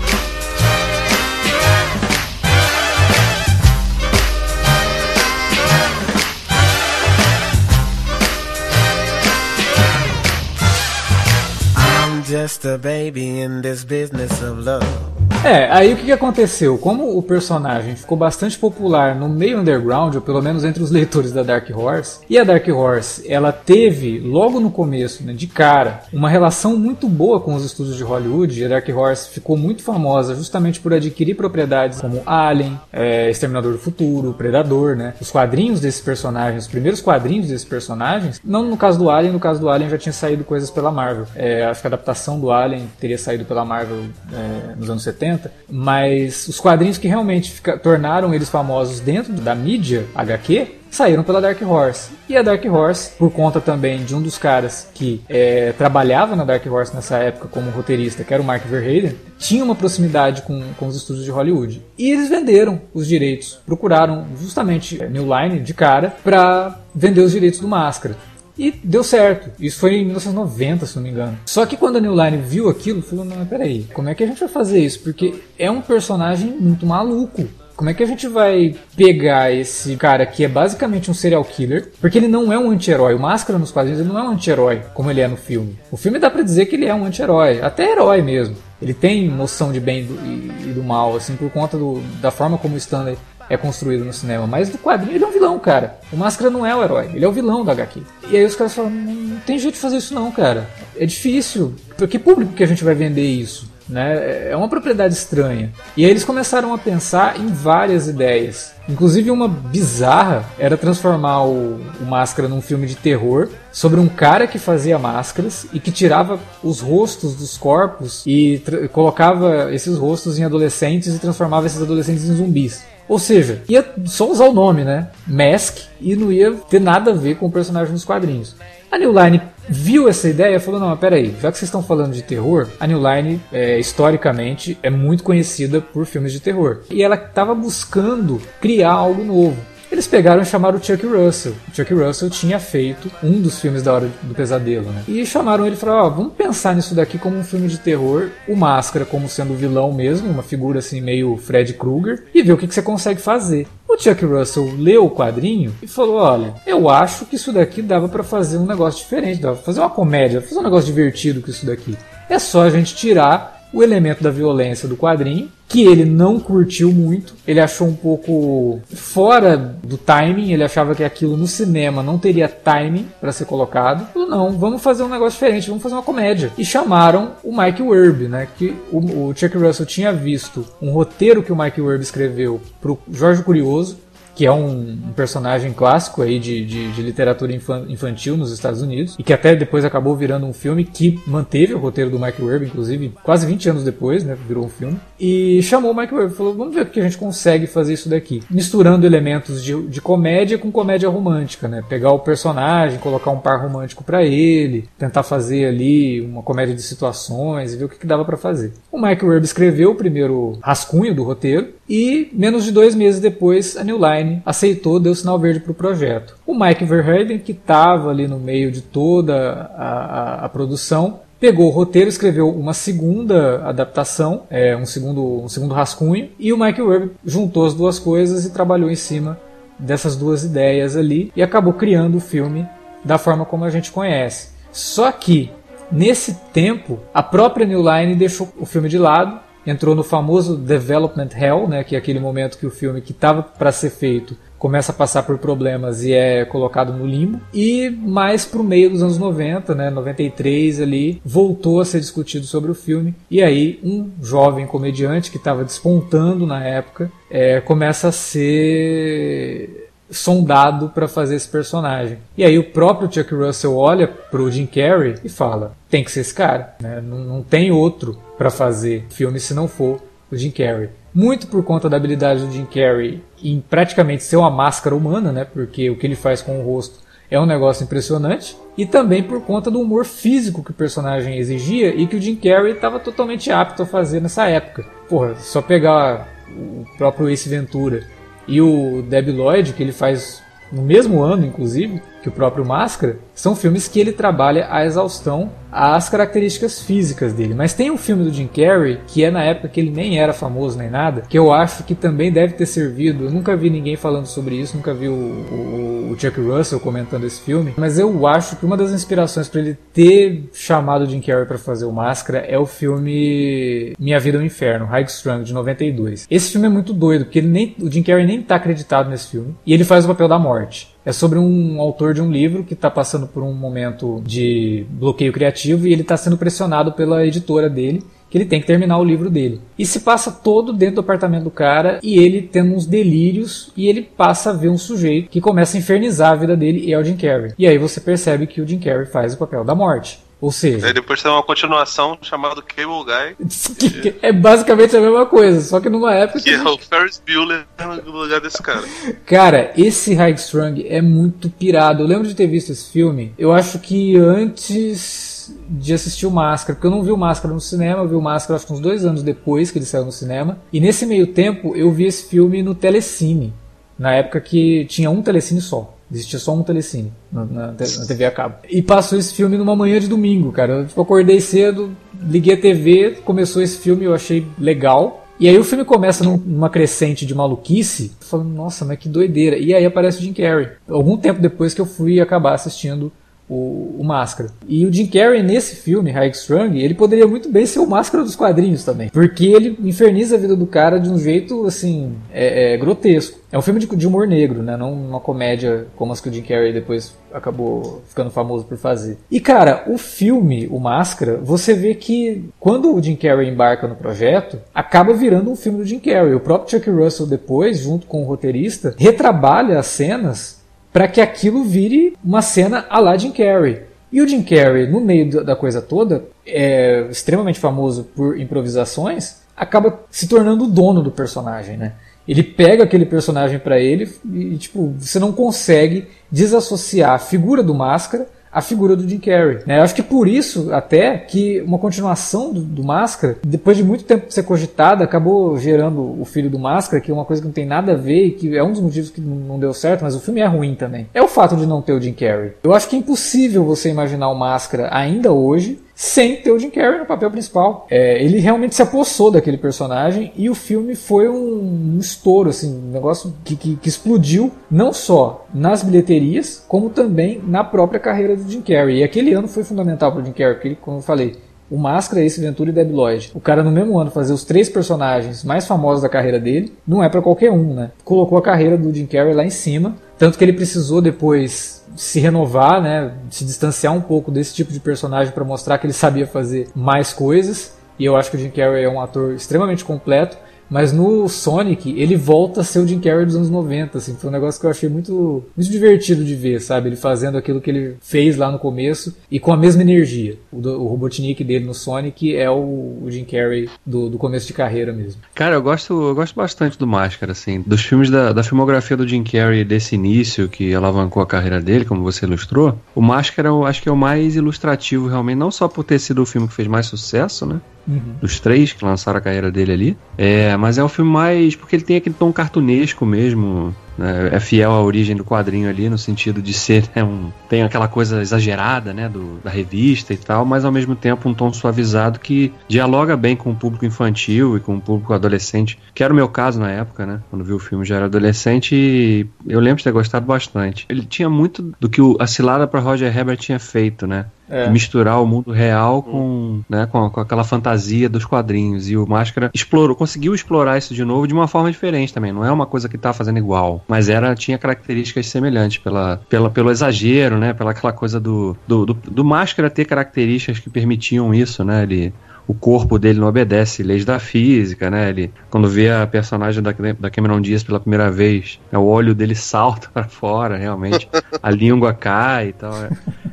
Speaker 3: just a baby in this business of love.
Speaker 1: É, aí o que, aconteceu? Como o personagem ficou bastante popular no meio underground, ou pelo menos entre os leitores da Dark Horse, e a Dark Horse ela teve logo no começo, né, de cara, uma relação muito boa com os estúdios de Hollywood. E a Dark Horse ficou muito famosa justamente por adquirir propriedades como Alien, é, Exterminador do Futuro, Predador, né? Os quadrinhos desses personagens, os primeiros quadrinhos desses personagens, não no caso do Alien, no caso do Alien já tinha saído coisas pela Marvel. É, acho que a adaptação do Alien teria saído pela Marvel é, nos anos 70 mas os quadrinhos que realmente fica, tornaram eles famosos dentro da mídia HQ saíram pela Dark Horse. E a Dark Horse, por conta também de um dos caras que é, trabalhava na Dark Horse nessa época como roteirista, que era o Mark Verheiden, tinha uma proximidade com, com os estúdios de Hollywood. E eles venderam os direitos, procuraram justamente New Line de cara para vender os direitos do Máscara. E deu certo. Isso foi em 1990, se não me engano. Só que quando a New Line viu aquilo, falou: não, peraí, como é que a gente vai fazer isso? Porque é um personagem muito maluco. Como é que a gente vai pegar esse cara que é basicamente um serial killer? Porque ele não é um anti-herói. O Máscara nos quadrinhos ele não é um anti-herói, como ele é no filme. O filme dá pra dizer que ele é um anti-herói, até herói mesmo. Ele tem noção de bem e do mal, assim, por conta do, da forma como o Stanley é construído no cinema, mas no quadrinho ele é um vilão, cara. O Máscara não é o herói, ele é o vilão da HQ. E aí os caras falam, não tem jeito de fazer isso não, cara. É difícil. Por que público que a gente vai vender isso? Né? É uma propriedade estranha. E aí eles começaram a pensar em várias ideias. Inclusive uma bizarra era transformar o, o Máscara num filme de terror sobre um cara que fazia máscaras e que tirava os rostos dos corpos e colocava esses rostos em adolescentes e transformava esses adolescentes em zumbis. Ou seja, ia só usar o nome, né? Mask, e não ia ter nada a ver com o personagem dos quadrinhos. A New Line viu essa ideia e falou: não, peraí, já que vocês estão falando de terror, a New Line, é, historicamente, é muito conhecida por filmes de terror. E ela estava buscando criar algo novo. Eles pegaram e chamaram o Chuck Russell. O Chuck Russell tinha feito um dos filmes da Hora do Pesadelo, né? E chamaram ele e falaram: Ó, oh, vamos pensar nisso daqui como um filme de terror, o Máscara como sendo o vilão mesmo, uma figura assim meio Fred Krueger, e ver o que, que você consegue fazer. O Chuck Russell leu o quadrinho e falou: Olha, eu acho que isso daqui dava para fazer um negócio diferente, dava pra fazer uma comédia, fazer um negócio divertido com isso daqui. É só a gente tirar o elemento da violência do quadrinho, que ele não curtiu muito, ele achou um pouco fora do timing, ele achava que aquilo no cinema não teria timing para ser colocado. Falou, não, vamos fazer um negócio diferente, vamos fazer uma comédia. E chamaram o Mike Werb, né, que o, o Chuck Russell tinha visto um roteiro que o Mike Werb escreveu pro Jorge Curioso, que é um, personagem clássico aí de, de, de literatura infantil nos Estados Unidos, e que até depois acabou virando um filme que manteve o roteiro do Mike Werb, inclusive quase 20 anos depois, né, virou um filme, e chamou o Mike Werb e falou, vamos ver o que a gente consegue fazer isso daqui, misturando elementos de, de comédia com comédia romântica, né, pegar o personagem, colocar um par romântico para ele, tentar fazer ali uma comédia de situações e ver o que, que dava para fazer. O Mike Werb escreveu o primeiro rascunho do roteiro, e menos de dois meses depois a New Line aceitou, deu sinal verde para o projeto. O Mike Verheiden, que estava ali no meio de toda a, a, a, produção, pegou o roteiro, escreveu uma segunda adaptação, é, um, segundo, um segundo rascunho, e o Mike Webb juntou as duas coisas e trabalhou em cima dessas duas ideias ali e acabou criando o filme da forma como a gente conhece. Só que nesse tempo a própria New Line deixou o filme de lado, entrou no famoso development hell, né, que é aquele momento que o filme que estava para ser feito começa a passar por problemas e é colocado no limbo. E mais pro meio dos anos 90, né, 93 ali, voltou a ser discutido sobre o filme. E aí um jovem comediante que estava despontando na época é, começa a ser sondado para fazer esse personagem. E aí o próprio Chuck Russell olha pro Jim Carrey e fala: tem que ser esse cara, né? não, não tem outro para fazer filme se não for o Jim Carrey. Muito por conta da habilidade do Jim Carrey em praticamente ser uma máscara humana, né? Porque o que ele faz com o rosto é um negócio impressionante. E também por conta do humor físico que o personagem exigia e que o Jim Carrey estava totalmente apto a fazer nessa época. Porra, só pegar o próprio Ace Ventura e o Debbie Lloyd, que ele faz no mesmo ano, inclusive, que o próprio Máscara, são filmes que ele trabalha a exaustão as características físicas dele. Mas tem um filme do Jim Carrey, que é na época que ele nem era famoso nem nada, que eu acho que também deve ter servido. Eu nunca vi ninguém falando sobre isso, nunca vi o, o, o Chuck Russell comentando esse filme, mas eu acho que uma das inspirações para ele ter chamado o Jim Carrey para fazer o Máscara é o filme Minha Vida é um Inferno, High Strung, de 92. Esse filme é muito doido, porque ele nem, o Jim Carrey nem tá acreditado nesse filme, e ele faz o papel da morte. É sobre um autor de um livro que está passando por um momento de bloqueio criativo e ele está sendo pressionado pela editora dele que ele tem que terminar o livro dele. E se passa todo dentro do apartamento do cara e ele tendo uns delírios e ele passa a ver um sujeito que começa a infernizar a vida dele e é o Jim Carrey. E aí você percebe que o Jim Carrey faz o papel da morte. Ou seja.
Speaker 3: Aí depois tem uma continuação chamada Cable Guy.
Speaker 1: é basicamente a mesma coisa, só que numa época.
Speaker 3: Que, que é o Ferris Bueller no lugar desse cara.
Speaker 1: Cara, esse High Strung é muito pirado. Eu lembro de ter visto esse filme. Eu acho que antes de assistir o Máscara, porque eu não vi o Máscara no cinema, eu vi o Máscara acho que uns dois anos depois que ele saiu no cinema. E nesse meio tempo eu vi esse filme no Telecine, na época que tinha um Telecine só. Existia só um telecine na, na, na, TV a cabo. E passou esse filme numa manhã de domingo, cara. Eu tipo, acordei cedo, liguei a TV, começou esse filme, eu achei legal. E aí o filme começa num, numa crescente de maluquice, falando, nossa, mas que doideira. E aí aparece o Jim Carrey. Algum tempo depois que eu fui acabar assistindo o, o Máscara. E o Jim Carrey nesse filme, Strung, ele poderia muito bem ser o Máscara dos quadrinhos também. Porque ele inferniza a vida do cara de um jeito, assim, é, é grotesco. É um filme de, de, humor negro, né? Não uma comédia como as que o Jim Carrey depois acabou ficando famoso por fazer. E cara, o filme, o Máscara, você vê que quando o Jim Carrey embarca no projeto, acaba virando um filme do Jim Carrey. O próprio Chuck Russell depois, junto com o roteirista, retrabalha as cenas para que aquilo vire uma cena a la Jim Carrey. E o Jim Carrey, no meio da coisa toda, é extremamente famoso por improvisações, acaba se tornando o dono do personagem, né? Ele pega aquele personagem para ele e, tipo, você não consegue desassociar a figura do Máscara a figura do Jim Carrey. Né? Eu acho que por isso, até, que uma continuação do, do, Máscara, depois de muito tempo ser cogitada, acabou gerando o filho do Máscara, que é uma coisa que não tem nada a ver e que é um dos motivos que não deu certo, mas o filme é ruim também. É o fato de não ter o Jim Carrey. Eu acho que é impossível você imaginar o Máscara ainda hoje sem ter o Jim Carrey no papel principal. É, ele realmente se apossou daquele personagem e o filme foi um, um estouro, assim, um negócio que, que, que, explodiu não só nas bilheterias, como também na própria carreira do Jim Carrey. E aquele ano foi fundamental para o Jim Carrey, porque, como eu falei, o Máscara, Ace Ventura e Debbie Lloyd. O cara no mesmo ano fazer os três personagens mais famosos da carreira dele, não é para qualquer um, né? Colocou a carreira do Jim Carrey lá em cima, tanto que ele precisou depois se renovar, né, se distanciar um pouco desse tipo de personagem para mostrar que ele sabia fazer mais coisas. E eu acho que o Jim Carrey é um ator extremamente completo. Mas no Sonic, ele volta a ser o Jim Carrey dos anos 90, assim. Foi um negócio que eu achei muito, muito divertido de ver, sabe? Ele fazendo aquilo que ele fez lá no começo e com a mesma energia. O, do, o Robotnik dele no Sonic é o, o Jim Carrey do, do, começo de carreira mesmo.
Speaker 2: Cara, eu gosto, eu gosto bastante do Máscara, assim. Dos filmes da, da filmografia do Jim Carrey desse início, que alavancou a carreira dele, como você ilustrou, o Máscara eu acho que é o mais ilustrativo, realmente, não só por ter sido o filme que fez mais sucesso, né? Uhum. Dos três que lançaram a carreira dele ali. É, mas é um filme mais. Porque ele tem aquele tom cartunesco mesmo. né, é fiel à origem do quadrinho ali, no sentido de ser né, um, tem aquela coisa exagerada né, do, da revista e tal, mas ao mesmo tempo um tom suavizado que dialoga bem com o público infantil e com o público adolescente, que era o meu caso na época, né? Quando vi o filme já era adolescente e eu lembro de ter gostado bastante. Ele tinha muito do que o, a cilada para Roger Herbert tinha feito, né? É. misturar o mundo real com, né, com, com, aquela fantasia dos quadrinhos. E o Máscara explorou, conseguiu explorar isso de novo de uma forma diferente também. Não é uma coisa que tá fazendo igual, mas era tinha características semelhantes pela, pela, pelo exagero, né? Pela aquela coisa do, do, do, do Máscara ter características que permitiam isso, né? Ele o corpo dele não obedece leis da física, né? Ele, quando vê a personagem da, da Cameron Diaz pela primeira vez, é, o olho dele salta para fora, realmente, a língua cai e tal. É,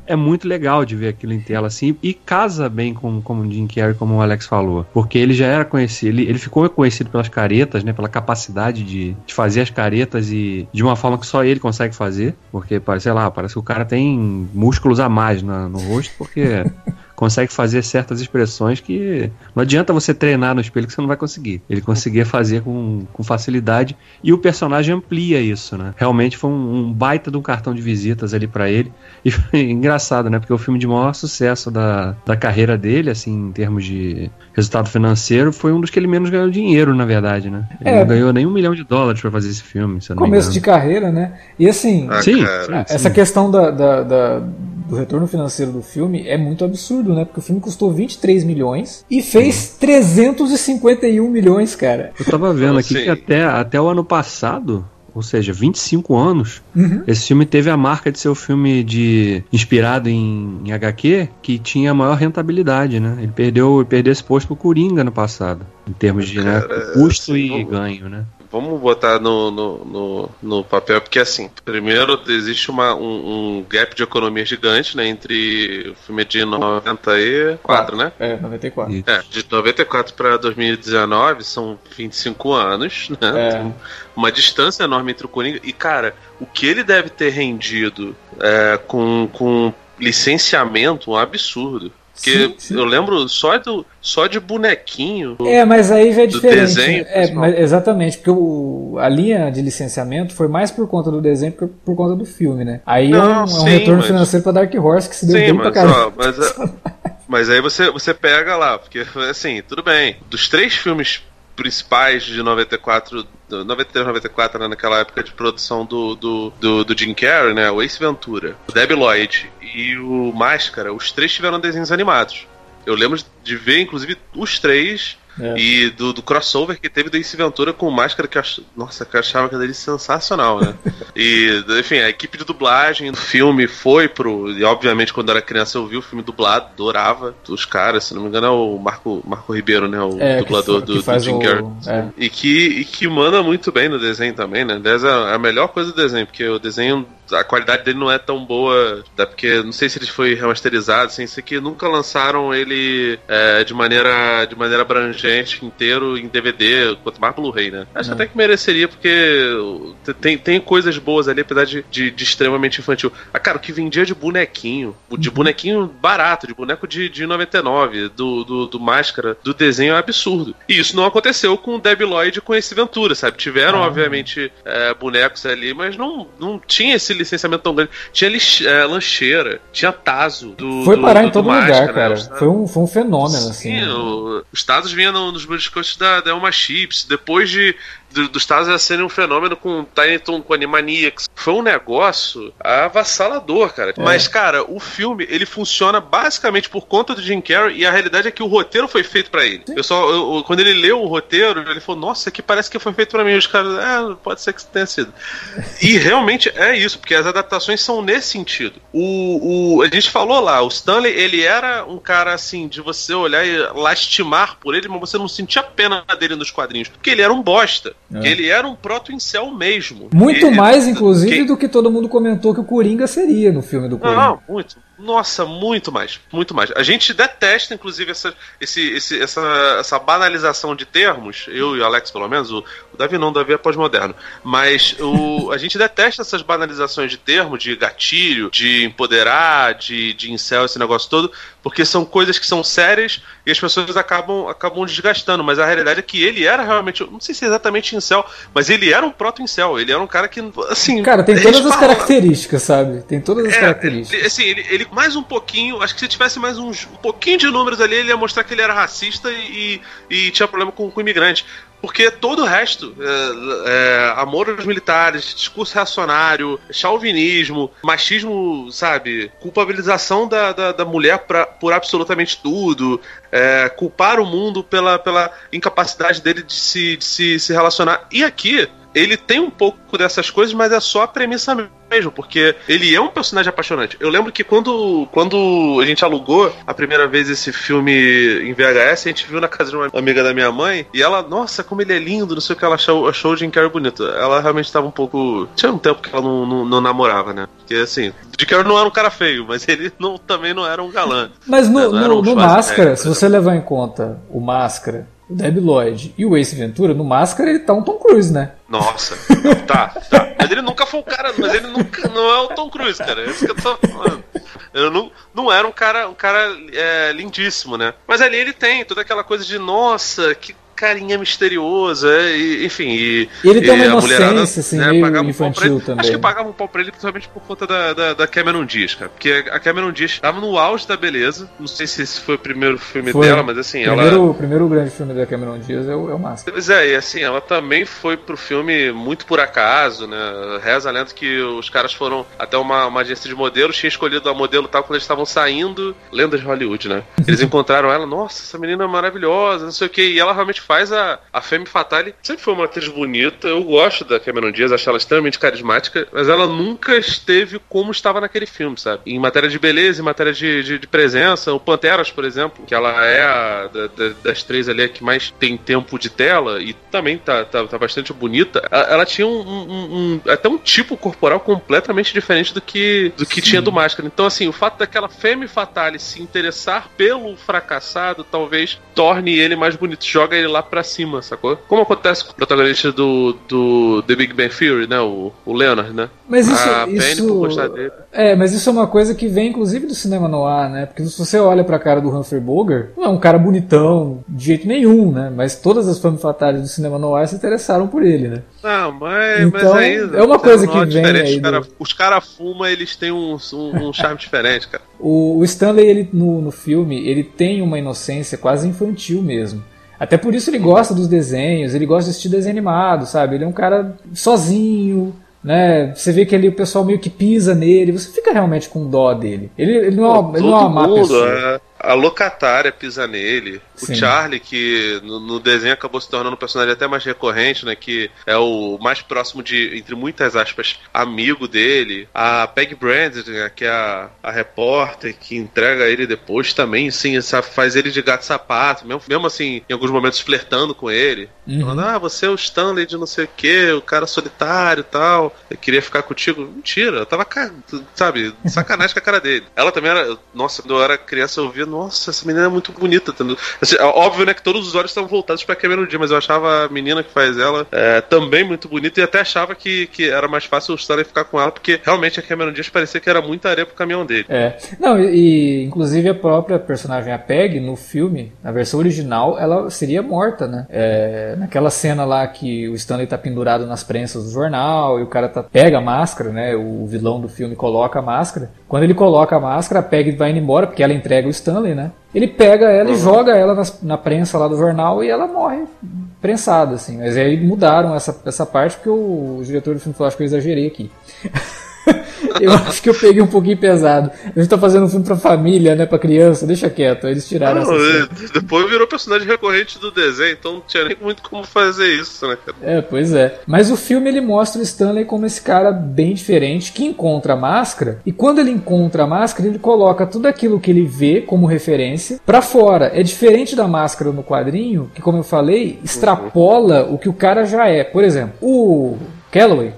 Speaker 2: é, muito legal de ver aquilo em tela assim e casa bem com, como o Jim Carrey, como o Alex falou, porque ele já era conhecido, ele, ele ficou conhecido pelas caretas, né? Pela capacidade de, de fazer as caretas e de uma forma que só ele consegue fazer, porque, sei lá, parece que o cara tem músculos a mais no, no rosto, porque consegue fazer certas expressões que não adianta você treinar no espelho que você não vai conseguir. Ele conseguia fazer com, com facilidade e o personagem amplia isso, né? Realmente foi um, um baita de um cartão de visitas ali para ele. E foi engraçado, né? Porque o filme de maior sucesso da, da carreira dele, assim, em termos de resultado financeiro, foi um dos que ele menos ganhou dinheiro, na verdade, né? Ele é, não ganhou nem um milhão de dólares para fazer esse filme.
Speaker 1: Começo de carreira, né? E assim,
Speaker 2: ah, sim, sim,
Speaker 1: essa
Speaker 2: sim.
Speaker 1: questão da, da, da do retorno financeiro do filme é muito absurdo, né? Porque o filme custou 23 milhões e fez 351 milhões, cara.
Speaker 2: Eu tava vendo aqui que até, até o ano passado, ou seja, 25 anos, uhum. esse filme teve a marca de ser o filme de inspirado em, em HQ que tinha maior rentabilidade, né? Ele perdeu, ele perdeu esse posto pro Coringa no passado, em termos de né, custo e ganho, né?
Speaker 3: Vamos botar no, no, no, no, papel, porque assim, primeiro existe uma, um, um, gap de economia gigante, né, entre o filme de 94, né?
Speaker 1: É, 94.
Speaker 3: É, de 94 para 2019 são 25 anos, né? É. Uma distância enorme entre o Coringa. E, cara, o que ele deve ter rendido é, com, com licenciamento um absurdo. Porque sim, sim. eu lembro só, do, só de bonequinho.
Speaker 1: É, mas aí já é diferente. Desenho, é, mas, exatamente, porque o, a linha de licenciamento foi mais por conta do desenho que por conta do filme, né? Aí Não, é um, sim, é um retorno mas... financeiro pra Dark Horse que se deu bem mas, pra caramba. Ó,
Speaker 3: mas, é, mas aí você, você pega lá, porque assim, tudo bem. Dos três filmes principais de 94, 93, 94, né, naquela época de produção do, do, do, do, Jim Carrey, né? O Ace Ventura, o Debbie Lloyd e o Máscara, os três tiveram desenhos animados. Eu lembro de ver, inclusive, os três é. E do, do, crossover que teve do Ace Ventura com máscara que eu ach... Nossa, que eu achava que dele sensacional, né? e, enfim, a equipe de dublagem do filme foi pro. E obviamente, quando eu era criança, eu vi o filme dublado, adorava os caras, se não me engano, é o Marco, Marco Ribeiro, né? O é, dublador que, do, que do Jim Carrey. É. E, que, e que manda muito bem no desenho também, né? Aliás, é a melhor coisa do desenho, porque o desenho a qualidade dele não é tão boa, é porque não sei se ele foi remasterizado, assim, isso aqui nunca lançaram ele é, de maneira de maneira abrangente, inteiro em DVD, quanto mais Blu-ray, né? Acho não. até que mereceria, porque tem, tem coisas boas ali, apesar de, de, de extremamente infantil. Ah, cara, o que vendia de bonequinho, de uhum. bonequinho barato, de boneco de, de 99, do, do, do máscara, do desenho é absurdo. E isso não aconteceu com o Debbie Lloyd com esse Ventura, sabe? Tiveram, ah. obviamente, é, bonecos ali, mas não, não tinha esse licenciamento tão grande. Tinha é, lancheira, tinha Tazo do.
Speaker 1: Foi
Speaker 3: do,
Speaker 1: parar
Speaker 3: do,
Speaker 1: em todo lugar, né? cara. Foi um, foi um fenômeno, Sim, assim.
Speaker 3: O, os Tazos vinham nos biscoitos da, da Elma Chips. Depois de do, dos Estados Unidos serem um fenômeno com Tiny Toon, com Animaniacs. Foi um negócio avassalador, cara. É. Mas, cara, o filme, ele funciona basicamente por conta do Jim Carrey e a realidade é que o roteiro foi feito para ele. Eu só, eu, quando ele leu o roteiro, ele falou, nossa, que parece que foi feito para mim. Os caras, é, pode ser que tenha sido. E realmente é isso, porque as adaptações são nesse sentido. O, o, a gente falou lá, o Stanley, ele era um cara assim, de você olhar e lastimar por ele, mas você não sentia pena dele nos quadrinhos, porque ele era um bosta. É. Ele era um proto-incel mesmo.
Speaker 1: Muito mais, inclusive, que... do que todo mundo comentou que o Coringa seria no filme do Coringa.
Speaker 3: Não, muito, Nossa, muito mais, muito mais. A gente detesta, inclusive, essa, esse, esse, essa, essa banalização de termos. Eu e o Alex, pelo menos, o, o Davi não, o Davi é pós-moderno. Mas o, a gente detesta essas banalizações de termos, de gatilho, de empoderar, de, de incel, esse negócio todo, porque são coisas que são sérias e as pessoas acabam, acabam desgastando. Mas a realidade é que ele era realmente, não sei se é exatamente incel, mas ele era um proto-incel. Ele era um cara que, assim.
Speaker 1: Cara, tem todas as características, sabe? Tem todas as
Speaker 3: é,
Speaker 1: características.
Speaker 3: Assim, ele, ele, mais um pouquinho, acho que se tivesse mais uns, um pouquinho de números ali, ele ia mostrar que ele era racista e, e, tinha problema com, com imigrante. Porque todo o resto, é, é, amor aos militares, discurso reacionário, chauvinismo, machismo, sabe? Culpabilização da, da, da mulher pra, por absolutamente tudo, é, culpar o mundo pela, pela incapacidade dele de se, de se, se relacionar. E aqui, ele tem um pouco dessas coisas, mas é só a premissa mesmo, porque ele é um personagem apaixonante. Eu lembro que quando, quando a gente alugou a primeira vez esse filme em VHS, a gente viu na casa de uma amiga da minha mãe, e ela, nossa, como ele é lindo, não sei o que ela achou, achou o Jim Carrey bonito. Ela realmente estava um pouco. Tinha um tempo que ela não, não, não namorava, né? Porque assim, Jim Carrey não era um cara feio, mas ele não, também não era um galã.
Speaker 1: Mas no, né? no, um no Máscara, se você levar em conta o Máscara o Debbie Lloyd e o Ace Ventura, no Máscara ele tá um Tom Cruise, né?
Speaker 3: Nossa, tá, tá. Mas ele nunca foi o cara, mas ele nunca não é o Tom Cruise, cara. É isso que eu tô falando. Não, não era um cara, um cara é, lindíssimo, né? Mas ali ele tem toda aquela coisa de, nossa, que carinha misterioso, é, e, enfim. E,
Speaker 1: ele tem uma inocência, assim, né, meio infantil também.
Speaker 3: Acho que pagava um pau pra ele, principalmente por conta da, da, da, Cameron Diaz, cara. Porque a Cameron Diaz tava no auge da beleza. Não sei se esse foi o primeiro filme foi. dela, mas assim,
Speaker 1: primeiro,
Speaker 3: ela.
Speaker 1: O primeiro grande filme da Cameron Diaz é o, é o Master.
Speaker 3: Pois é, e assim, ela também foi pro filme muito por acaso, né? Reza a lenda que os caras foram até uma, uma agência de modelos, tinha escolhido a modelo tal quando eles estavam saindo. Lendas de Hollywood, né? Eles encontraram ela, nossa, essa menina é maravilhosa, não sei o que, e ela realmente faz a, a Femme Fatale sempre foi uma atriz bonita. Eu gosto da Cameron Diaz, acho ela extremamente carismática, mas ela nunca esteve como estava naquele filme, sabe? Em matéria de beleza, em matéria de, de, de presença. O Panteras, por exemplo, que ela é a, da, das três ali a que mais tem tempo de tela e também tá, tá, tá bastante bonita. Ela, ela tinha um, um, um, até um tipo corporal completamente diferente do que, do que tinha do Máscara. Então, assim, o fato daquela Femme Fatale se interessar pelo fracassado talvez torne ele mais bonito, joga ele lá pra cima, sacou? Como acontece com o protagonista do, do The Big Bang Theory, né? O, o Leonard, né?
Speaker 1: Mas isso, a isso... por gostar dele. É, mas isso é uma coisa que vem inclusive do cinema noir, né? Porque se você olha pra cara do Humphrey Bogart, não é um cara bonitão de jeito nenhum, né? Mas todas as fãs fatais do cinema noir se interessaram por ele, né?
Speaker 3: Não, mas, então, mas aí,
Speaker 1: é uma coisa que vem aí.
Speaker 3: Cara, do... Os caras fumam, eles têm um, um, um charme diferente, cara.
Speaker 1: O, o Stanley, ele, no, no filme, ele tem uma inocência quase infantil mesmo. Até por isso ele gosta dos desenhos, ele gosta de assistir desenho animado, sabe? Ele é um cara sozinho, né? Você vê que ali o pessoal meio que pisa nele, você fica realmente com dó dele. Ele, ele não, é ele não é uma má pessoa. É
Speaker 3: a locatária pisa nele. Sim. O Charlie, que no, no, desenho acabou se tornando um personagem até mais recorrente, né? Que é o mais próximo de, entre muitas aspas, amigo dele. A Peg Brand, né, que é a, a repórter que entrega ele depois também, sim, faz ele de gato sapato, mesmo, mesmo assim, em alguns momentos flertando com ele. Uhum. Falando, ah, você é o Stanley de não sei o que, o cara solitário e tal. Eu queria ficar contigo. Mentira, eu tava, sabe, sacanagem com a cara dele. Ela também era, nossa, quando eu era criança eu via nossa, essa menina é muito bonita. Assim, é óbvio, né, que todos os olhos estão voltados pra Cameron Diaz, mas eu achava a menina que faz ela é, também muito bonita e até achava que, que era mais fácil o Stanley ficar com ela, porque realmente a Cameron Diaz parecia que era muita areia pro caminhão dele.
Speaker 1: É. Não, e, inclusive a própria personagem, a Peg, no filme, na versão original, ela seria morta, né? É, naquela cena lá que o Stanley tá pendurado nas prensas do jornal e o cara tá, pega a máscara, né? O vilão do filme coloca a máscara. Quando ele coloca a máscara, a Peg vai indo embora, porque ela entrega o Stanley, né? Ele pega ela uhum. e joga ela na, na, prensa lá do jornal e ela morre prensada, assim. Mas aí mudaram essa, essa parte porque o, o diretor do filme falou, acho que eu exagerei aqui. eu acho que eu peguei um pouquinho pesado. A gente tá fazendo um filme pra família, né? Pra criança, deixa quieto. Eles tiraram não, essa
Speaker 3: Depois virou personagem recorrente do desenho, então não tinha nem muito como fazer isso, né, cara?
Speaker 1: É, pois é. Mas o filme ele mostra o Stanley como esse cara bem diferente que encontra a máscara. E quando ele encontra a máscara, ele coloca tudo aquilo que ele vê como referência para fora. É diferente da máscara no quadrinho, que, como eu falei, extrapola uhum. o que o cara já é. Por exemplo, o Calloway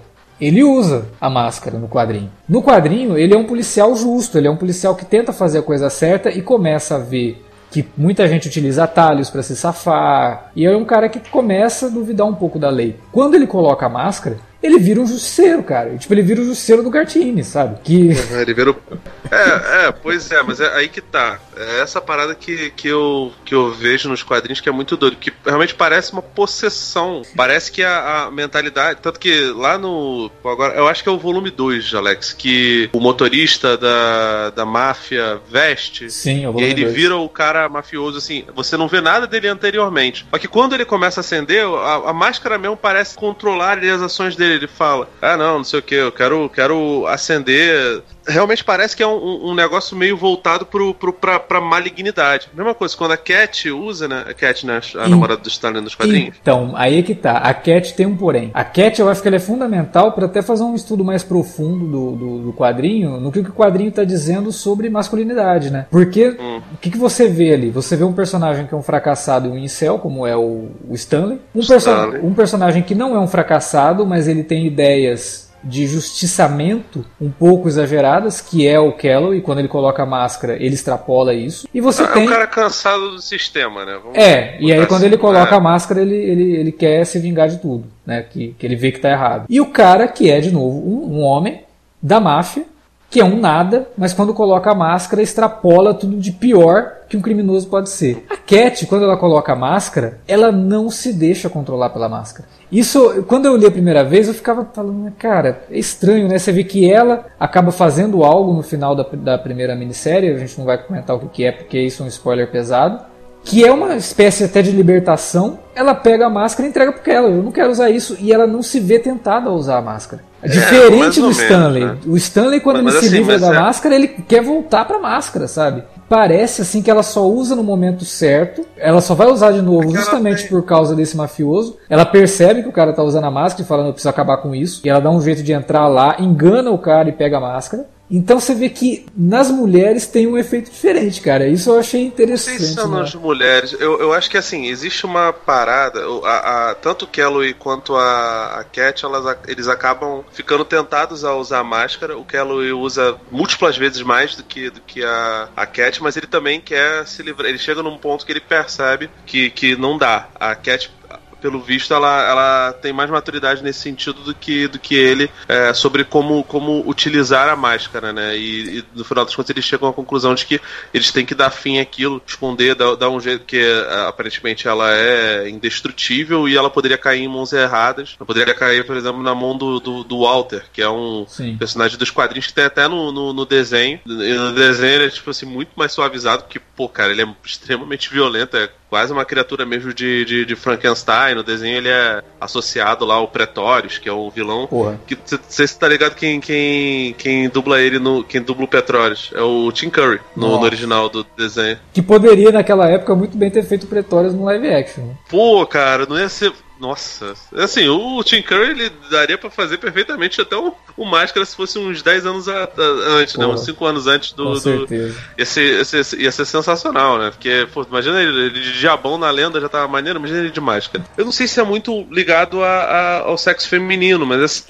Speaker 1: ele usa a máscara no quadrinho. No quadrinho, ele é um policial justo, ele é um policial que tenta fazer a coisa certa e começa a ver que muita gente utiliza atalhos para se safar, e é um cara que começa a duvidar um pouco da lei. Quando ele coloca a máscara, ele vira um justiceiro, cara. Tipo, ele vira o justiceiro do Gartini, sabe? Que...
Speaker 3: Ele vira o... É, é, pois é, mas é aí que tá. É essa parada que, que, eu, que eu vejo nos quadrinhos que é muito doido, que realmente parece uma possessão. Parece que a, a mentalidade. Tanto que lá no. Agora, eu acho que é o volume 2, Alex, que o motorista da, da máfia veste.
Speaker 1: Sim, é o volume
Speaker 3: E aí ele
Speaker 1: dois.
Speaker 3: vira o cara mafioso, assim. Você não vê nada dele anteriormente. Só que quando ele começa a acender, a, a máscara mesmo parece controlar as ações dele. Ele fala: Ah, não, não sei o que, eu quero, quero acender. Realmente parece que é um, um negócio meio voltado pro, pro, pra, pra malignidade. Mesma coisa, quando a Cat usa, né? A Cat, né? A
Speaker 1: Sim.
Speaker 3: namorada do Stalin nos quadrinhos.
Speaker 1: Então, aí é que tá. A Cat tem um porém. A Cat eu acho que ela é fundamental para até fazer um estudo mais profundo do, do, do quadrinho, no que o quadrinho tá dizendo sobre masculinidade, né? Porque
Speaker 3: Hum.
Speaker 1: o que, que você vê ali? Você vê um personagem que é um fracassado e um incel, como é o, o Stanley. Um, perso-
Speaker 3: Stanley.
Speaker 1: um personagem que não é um fracassado, mas ele tem ideias de justiçamento um pouco exageradas, que é o e quando ele coloca a máscara, ele extrapola isso. E você
Speaker 3: É
Speaker 1: tem.
Speaker 3: um cara cansado do sistema, né? Vamos
Speaker 1: É, e aí
Speaker 3: botar
Speaker 1: quando
Speaker 3: assim,
Speaker 1: ele coloca
Speaker 3: é.
Speaker 1: a máscara, ele, ele, ele quer se vingar de tudo, né? Que, que ele vê que tá errado. E o cara, que é, de novo, um, um homem da máfia, que é um nada, mas quando coloca a máscara, extrapola tudo de pior que um criminoso pode ser. A Cat, quando ela coloca a máscara, ela não se deixa controlar pela máscara. Isso, quando eu li a primeira vez, eu ficava falando, cara, é estranho, né? Você vê que ela acaba fazendo algo no final da, da primeira minissérie, a gente não vai comentar o que é, porque isso é um spoiler pesado que é uma espécie até de libertação, ela pega a máscara e entrega porque ela, eu não quero usar isso, e ela não se vê tentada a usar a máscara.
Speaker 3: É, mais
Speaker 1: Diferente do
Speaker 3: menos,
Speaker 1: Stanley.
Speaker 3: né?
Speaker 1: O Stanley, quando
Speaker 3: Mas-
Speaker 1: ele
Speaker 3: mas
Speaker 1: se
Speaker 3: assim,
Speaker 1: livra da
Speaker 3: é-
Speaker 1: máscara, ele quer voltar pra máscara, sabe? Parece assim que ela só usa no momento certo, ela só vai usar de novo
Speaker 3: Porque
Speaker 1: justamente
Speaker 3: tem-
Speaker 1: por causa desse mafioso. Ela percebe que o cara tá usando a máscara e fala, eu preciso acabar com isso. E ela dá um jeito de entrar lá, engana o cara e pega a máscara. Então você vê que nas mulheres tem um efeito diferente, cara. Isso eu achei
Speaker 3: Não
Speaker 1: interessante.
Speaker 3: sei se são
Speaker 1: né?
Speaker 3: nas mulheres. Eu, eu acho que assim, existe uma parada. A, a- tanto o Kelly quanto a, a Cat, elas, a- eles acabam ficando tentados a usar a máscara. O Kelly usa múltiplas vezes mais do que, do que a, a Cat, mas ele também quer se livrar. Ele chega num ponto que ele percebe que, que não dá. A Cat. Pelo visto, ela, ela tem mais maturidade nesse sentido do que, do que ele é, sobre como, como utilizar a máscara, né? E, e, no final das contas eles chegam à conclusão de que eles têm que dar fim àquilo, esconder, dar, dar um jeito que é, aparentemente ela é indestrutível e ela poderia cair em mãos erradas. Ela poderia cair, por exemplo, na mão do, do, do Walter, que é um
Speaker 1: Sim.
Speaker 3: personagem dos quadrinhos que tem até no, no, no desenho. E no desenho ele é tipo assim, muito mais suavizado, porque, pô, cara, ele é extremamente violento, é quase uma criatura mesmo de, de, de Frankenstein. No desenho ele é associado lá ao Pretórios, que é o vilão.
Speaker 1: Porra.
Speaker 3: Que você tá ligado quem, quem, quem dubla ele no. Quem dubla o Pretórios? É o Tim Curry, no, no original do desenho.
Speaker 1: Que poderia, naquela época, muito bem ter feito Pretórios no live action. né?
Speaker 3: Pô, cara, não ia ser. Nossa, assim, o Tim Curry ele daria pra fazer perfeitamente até o, o Máscara se fosse uns 10 anos a- a- antes, né? Uns 5 anos antes do.
Speaker 1: Com
Speaker 3: do
Speaker 1: certeza.
Speaker 3: ia, ser, ia, ser, ia ser sensacional, né? Porque, pô, imagina ele, ele de diabão na lenda já tava maneiro, imagina ele de máscara. Eu não sei se é muito ligado a- a- ao sexo feminino, mas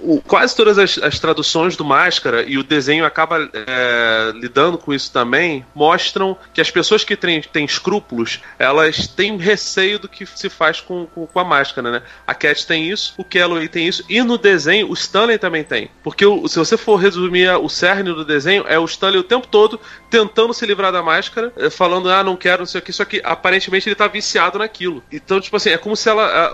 Speaker 3: o- quase todas as, as traduções do máscara e o desenho acaba é, lidando com isso também, mostram que as pessoas que têm, têm escrúpulos, elas têm receio do que se faz com, com, com a máscara, né? A Cat tem isso, o Kelly tem isso, e no desenho o Stanley também tem. Porque o- se você for resumir o cerne do desenho, é o Stanley o tempo todo tentando se livrar da máscara, eh, falando, ah, não quero, não sei o que, só que aparentemente ele tá viciado naquilo. Então, tipo assim, é como se ela.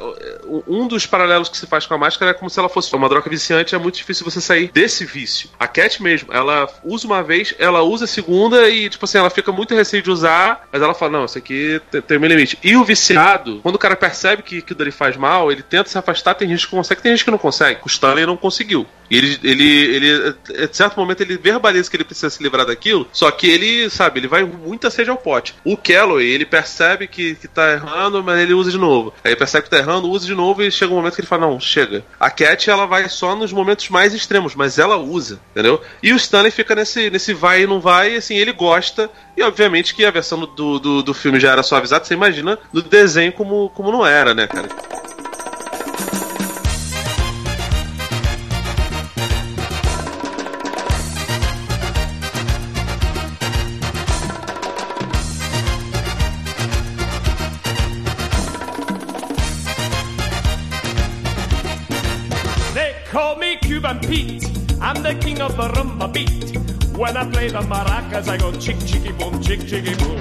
Speaker 3: Um dos paralelos que se faz com a máscara é como se ela fosse uma droga viciante, é muito difícil você sair desse vício. A Cat mesmo, ela usa uma vez, ela usa a segunda e, tipo assim, ela fica muito receio de usar, mas ela fala, não, isso aqui tem, meu limite. E o viciado, quando o cara percebe que aquilo dele faz mal, ele tenta se afastar, tem gente que consegue, tem gente que não consegue. O Stanley não conseguiu. Ele, ele, ele, em certo momento, ele verbaliza que ele precisa se livrar daquilo, só que ele, sabe, ele vai muito a sede ao pote. O Calloway, ele percebe que, que tá errando, mas ele usa de novo. Aí percebe que tá errando, usa de novo e chega um momento que ele fala, não, chega. A Cat, ela vai só nos momentos mais extremos, mas ela usa, entendeu? E o Stanley fica nesse, nesse vai e não vai, e assim, ele gosta, e obviamente que a versão do, do, do filme já era suavizada, você imagina do desenho como, como não era, né, cara?
Speaker 4: Cuban Pete. I'm the king of the rumba beat. When I play the mar maracas, I go chick chicky boom, chick chicky boom.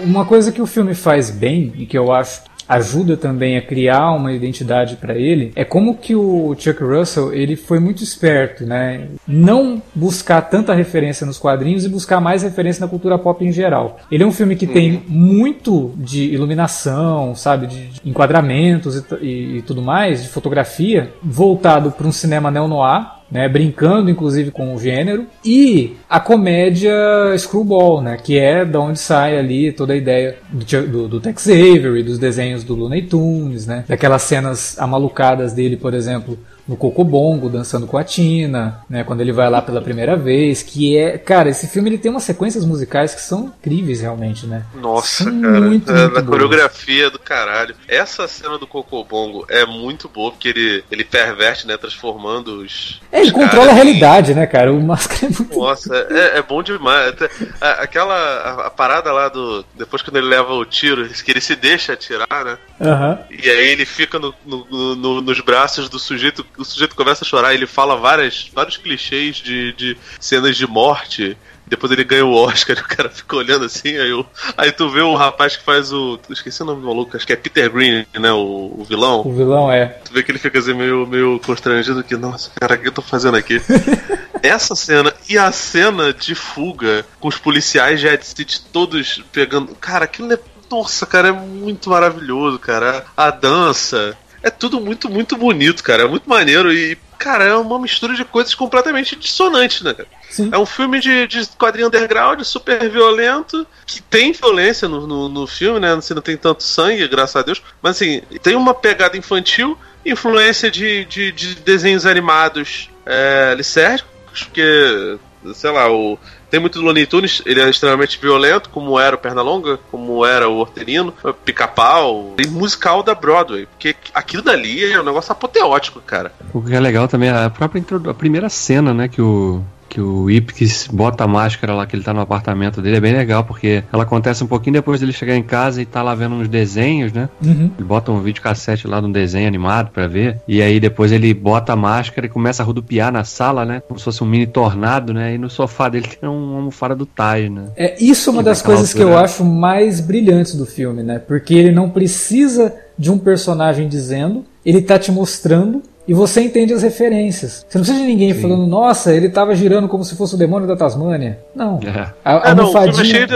Speaker 1: Uma coisa que o filme faz bem e que eu acho ajuda também a criar uma identidade para ele é como que o Chuck Russell ele foi muito esperto, né? Não buscar tanta referência nos quadrinhos e buscar mais referência na cultura pop em geral. Ele é um filme que tem muito de iluminação, sabe, de, de enquadramentos e, e, e tudo mais, de fotografia voltado para um cinema neo noir né, brincando inclusive com o gênero, e a comédia Screwball, né, que é da onde sai ali toda a ideia do, do, do Tex Avery, dos desenhos do Looney Tunes, né, daquelas cenas amalucadas dele, por exemplo, no Cocobongo, dançando com a Tina, né, quando ele vai lá pela primeira vez, que é, cara, esse filme ele tem umas sequências musicais que são incríveis realmente, né?
Speaker 3: Nossa, são cara, muito, é, muito na coreografia do caralho. Essa cena do Cocobongo é muito boa porque ele ele perverte, né, transformando os
Speaker 1: É, ele controla a realidade, né, cara? O máscara é muito
Speaker 3: Nossa, é, é bom demais. Aquela a, a, parada lá do depois quando ele leva o tiro, que ele se deixa atirar, né?
Speaker 1: Uhum.
Speaker 3: E aí ele fica no, no, no, nos braços do sujeito o sujeito começa a chorar, ele fala várias, vários clichês de, de cenas de morte. Depois ele ganha o Oscar e o cara fica olhando assim, aí, eu, aí tu vê o rapaz que faz o. Esqueci o nome do maluco, acho que é Peter Green, né? O, o vilão.
Speaker 1: O vilão é.
Speaker 3: Tu vê que ele fica assim meio, meio constrangido que, nossa, cara, o que eu tô fazendo aqui? Essa cena e a cena de fuga com os policiais de Ed City todos pegando. Cara, aquilo é. Nossa, cara, é muito maravilhoso, cara. A dança, é tudo muito, muito bonito, cara. É muito maneiro e, cara, é uma mistura de coisas completamente dissonantes, né, cara? Sim. É um filme de, de quadrinho underground, super violento, que tem violência no, no, no filme, né? Assim, não tem tanto sangue, graças a Deus. Mas assim, tem uma pegada infantil, influência de, de, de desenhos animados é, licérgicos, porque, sei lá, o tem muito do Looney Tunes, ele é extremamente violento, como era o Pernalonga, como era o Hortelino, Pica-Pau, e musical da Broadway, porque aquilo dali é um negócio apoteótico, cara.
Speaker 2: O que é legal também é a própria a primeira cena, né, que o que o Ipkiss bota a máscara lá, que ele tá no apartamento dele, é bem legal, porque ela acontece um pouquinho depois dele chegar em casa e tá lá vendo uns desenhos, né?
Speaker 1: Uhum.
Speaker 2: Ele bota um vídeo cassete lá de um desenho animado para ver, e aí depois ele bota a máscara e começa a rodopiar na sala, né? Como se fosse um mini tornado, né? E no sofá dele tem uma almofada do Taj, né?
Speaker 1: É, isso é uma das coisas altura. que eu acho mais brilhantes do filme, né? Porque ele não precisa de um personagem dizendo, ele tá te mostrando e você entende as referências. Você não precisa de ninguém Sim. falando, nossa, ele estava girando como se fosse o demônio da Tasmânia. Não.
Speaker 3: É. A, a é, não, foi mexer,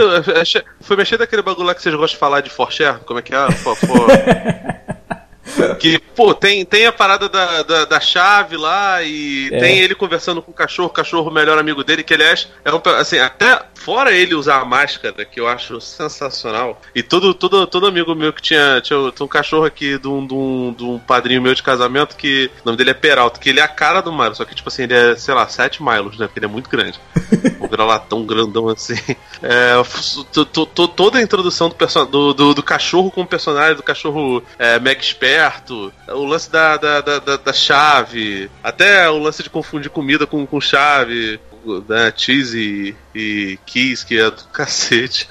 Speaker 3: foi mexer daquele bagulho lá que vocês gostam de falar de Forcher? Como é que é? For, for... Que, pô, tem, tem a parada da, da, da chave lá e é. tem ele conversando com o cachorro, o cachorro o melhor amigo dele, que aliás, é um, assim, até fora ele usar a máscara, que eu acho sensacional, e todo, todo, todo amigo meu que tinha, tinha, tinha um cachorro aqui de um, de, um, de um padrinho meu de casamento, que o nome dele é Peralta, que ele é a cara do Mario, só que, tipo assim, ele é, sei lá, 7 milos, né, porque ele é muito grande. um gralatão grandão assim. É, toda a introdução do, do, do, do, cachorro com o personagem, do cachorro é, mega esperto, o lance da, da, da, da, chave, até o lance de confundir comida com, com chave, né, cheese e, e keys, que é do cacete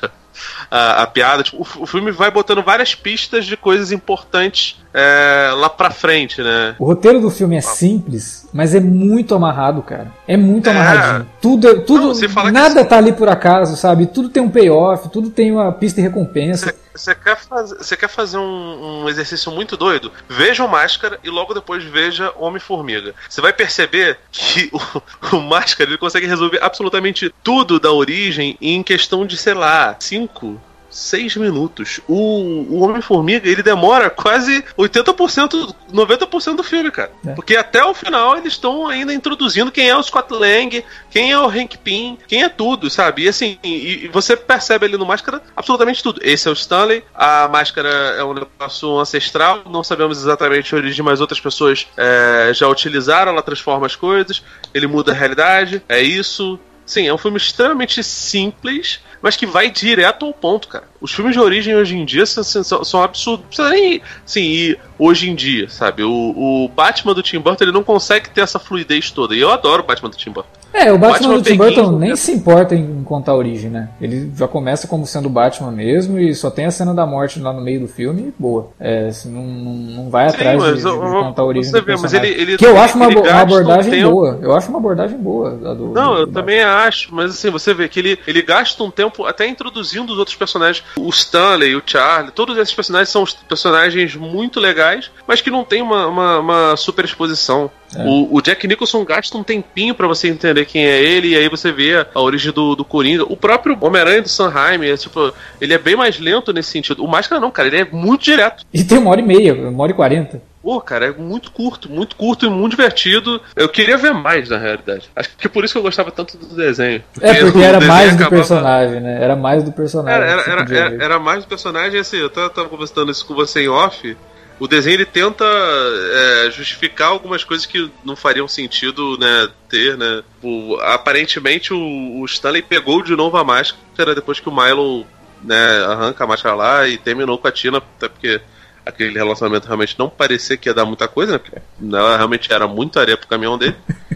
Speaker 3: a, a piada. Tipo, o, o, filme vai botando várias pistas de coisas importantes é, lá pra frente, né?
Speaker 1: O roteiro do filme é simples, mas é muito amarrado, cara. É muito é. amarradinho. Tudo, é, tudo Não, nada tá ali por acaso, sabe? Tudo tem um payoff, tudo tem uma pista de recompensa.
Speaker 3: Você quer, faz, quer fazer um, um, exercício muito doido? Veja o Máscara e logo depois veja Homem-Formiga. Você vai perceber que o, o Máscara ele consegue resolver absolutamente tudo da origem em questão de, sei lá, 5, seis minutos. O, o Homem-Formiga, ele demora quase 80%, 90% do filme, cara. É. Porque até o final eles estão ainda introduzindo quem é o Scott Lang, quem é o Hank Pym, quem é tudo, sabe? E assim, e, e você percebe ali no Máscara absolutamente tudo. Esse é o Stanley, a Máscara é um negócio ancestral, não sabemos exatamente a origem, mas outras pessoas é, já utilizaram, ela transforma as coisas, ele muda a realidade, é isso. Sim, é um filme extremamente simples, mas que vai direto ao ponto, cara. Os filmes de origem hoje em dia são, são, são absurdos. Não precisa nem sim, ir hoje em dia, sabe? O, o Batman do Tim Burton ele não consegue ter essa fluidez toda. E eu adoro o Batman do Tim Burton.
Speaker 1: É, o Batman,
Speaker 3: Batman
Speaker 1: do Tim Burton nem
Speaker 3: né?
Speaker 1: se importa em contar a origem, né? Ele já começa como sendo o Batman mesmo e só tem a cena da morte lá no meio do filme e boa. É, assim, não, não, vai
Speaker 3: Sim,
Speaker 1: atrás de,
Speaker 3: mas
Speaker 1: de
Speaker 3: eu-
Speaker 1: contar a origem
Speaker 3: você
Speaker 1: do
Speaker 3: vê, mas ele- ele-
Speaker 1: que eu acho uma, uma
Speaker 3: gasta um
Speaker 1: abordagem
Speaker 3: tempo-
Speaker 1: boa. Eu acho uma abordagem boa. do-
Speaker 3: Não,
Speaker 1: do-
Speaker 3: eu
Speaker 1: do
Speaker 3: também acho, mas assim, você vê que ele, ele gasta um tempo até introduzindo os outros personagens. O Stanley, o Charlie, todos esses personagens são personagens muito legais, mas que não tem uma, uma, uma super exposição.
Speaker 1: É.
Speaker 3: O, o Jack Nicholson gasta um tempinho pra você entender quem é ele, e aí você vê a origem do, do Coringa. O próprio Homem-Aranha do Sanheim, é, tipo, ele é bem mais lento nesse sentido. O Máscara não, cara, ele é muito direto.
Speaker 1: E tem uma hora e meia, uma hora e quarenta.
Speaker 3: Pô, cara, é muito curto, muito curto e muito divertido. Eu queria ver mais, na realidade. Acho que por isso que eu gostava tanto do desenho.
Speaker 1: É, porque era mais do
Speaker 3: acabava-
Speaker 1: personagem, né? Era mais do personagem.
Speaker 3: Era, era, era, era mais do personagem, assim, eu tava, tava conversando isso com você em off. O desenho ele tenta é, justificar algumas coisas que não fariam sentido, né, ter, né? O- aparentemente o, o Stanley pegou de novo a máscara depois que o Milo, né, arranca a máscara lá e terminou com a Tina, até porque aquele relacionamento realmente não parecia que ia dar muita coisa, né? Porque ela realmente era muito areia pro caminhão dele.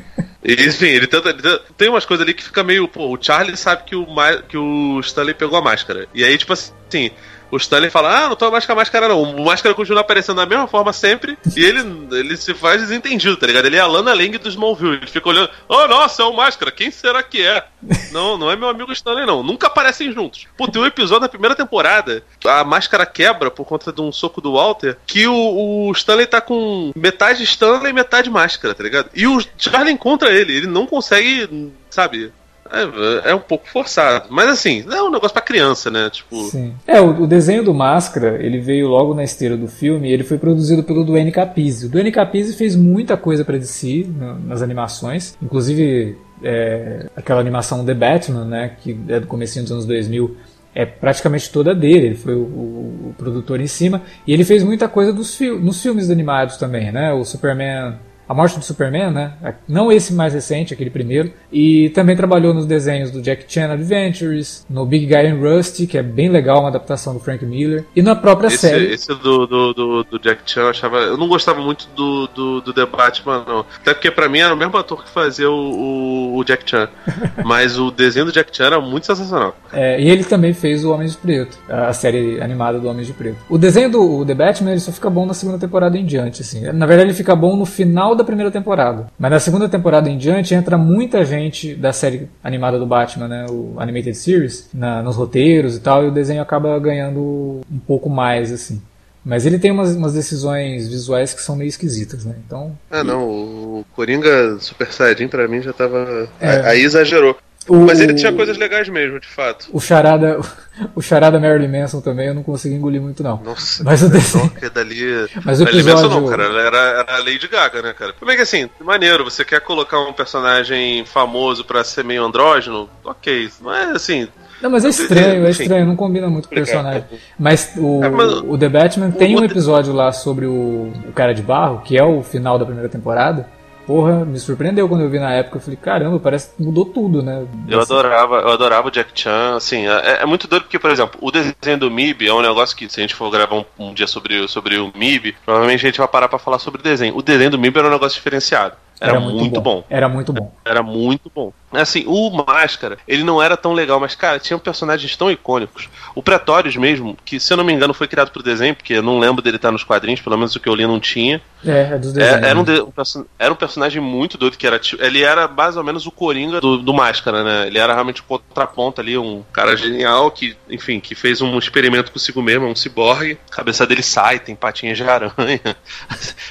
Speaker 3: E, Enfim, ele tenta, ele tenta- Tem umas coisas ali que fica meio. Pô, o Charlie sabe que o, que o Stanley pegou a máscara. E aí, tipo assim, o Stanley fala: Ah, não tô mais com a máscara, não. O máscara continua aparecendo da mesma forma sempre. e ele, ele se faz desentendido, tá ligado? Ele é a Lana Lang do Smallville. Ele fica olhando: Oh, nossa, é o máscara. Quem será que é? não, não é meu amigo Stanley, não. Nunca aparecem juntos. Pô, tem um episódio da primeira temporada. A máscara quebra por conta de um soco do Walter. Que o, o Stanley tá com metade Stanley e metade máscara, tá ligado? E o Charlie encontra ele. Ele não consegue, sabe? É, é um pouco forçado. Mas assim, é um negócio pra criança, né? Tipo.
Speaker 1: Sim. É, o, o desenho do Máscara, ele veio logo na esteira do filme e ele foi produzido pelo Duane Capizzi. O Duane Capizzi fez muita coisa pra DC na- nas animações, inclusive é, aquela animação The Batman, né, que é do comecinho dos anos 2000, é praticamente toda dele, ele foi o, o- o produtor em cima, e ele fez muita coisa dos nos filmes animados também, né, o Superman... A Morte do Superman, né? Não esse mais recente, aquele primeiro. E também trabalhou nos desenhos do Jack Chan Adventures, no Big Guy and Rusty, que é bem legal, uma adaptação do Frank Miller. E na própria
Speaker 3: Esse,
Speaker 1: série.
Speaker 3: esse do, do, do, do Jack Chan eu achava. Eu não gostava muito do, do, do The Batman, não. Até porque pra mim era o mesmo ator que fazia o, o, o Jack Chan. Mas o desenho do Jack Chan era muito sensacional.
Speaker 1: É, e ele também fez o Homem de Preto, a série animada do Homem de Preto. O desenho do The Batman ele só fica bom na segunda temporada em diante, assim. Na verdade, ele fica bom no final da primeira temporada. Mas na segunda temporada em diante entra muita gente da série animada do Batman, né? O Animated Series, na- nos roteiros e tal, e o desenho acaba ganhando um pouco mais, assim. Mas ele tem umas, umas decisões visuais que são meio esquisitas, né? Então.
Speaker 3: Ah, não. O Coringa Super Saiyajin pra mim já tava.
Speaker 1: É.
Speaker 3: Aí exagerou.
Speaker 1: O-
Speaker 3: Mas ele tinha coisas legais mesmo, de fato.
Speaker 1: O charada, o charada Marilyn Manson também eu não consegui engolir muito, não.
Speaker 3: Nossa,
Speaker 1: Mas o
Speaker 3: cara,
Speaker 1: desenho-
Speaker 3: que dali.
Speaker 1: Mas o
Speaker 3: Marilyn Manson
Speaker 1: episódio-
Speaker 3: não, cara. Ela era, era a Lady Gaga, né, cara? Como é que assim, maneiro, você quer colocar um personagem famoso pra ser meio andrógeno? Ok. Mas assim.
Speaker 1: Não, mas é estranho, é estranho, não combina muito com o personagem. Mas o,
Speaker 3: É, mas-
Speaker 1: o The Batman tem um episódio lá sobre o, o cara de barro, que é o final da primeira temporada. Porra, me surpreendeu quando eu vi na época. Eu falei, caramba, parece que mudou tudo, né?
Speaker 3: Eu adorava, eu adorava o Jack Chan, assim, é, é muito doido porque, por exemplo, o desenho do MIB é um negócio que, se a gente for gravar um, um dia sobre, o- sobre o MIB, provavelmente a gente vai parar pra falar sobre o desenho. O desenho do MIB era um negócio diferenciado. Era, muito, bom.
Speaker 1: Era muito bom.
Speaker 3: Era muito bom. Assim, o Máscara, ele não era tão legal, mas, cara, tinha personagens tão icônicos. O Pretórios mesmo, que se eu não me engano foi criado pro desenho, porque eu não lembro dele estar nos quadrinhos, pelo menos o que eu li não tinha.
Speaker 1: É, é dos desenhos.
Speaker 3: É, era, um
Speaker 1: né?
Speaker 3: de- um era um personagem muito doido, que era tipo, ele era mais ou menos o Coringa do, do Máscara, né? Ele era realmente o contraponto ali, um cara genial que, enfim, que fez um experimento consigo mesmo, um ciborgue. A cabeça dele sai, tem patinhas de aranha.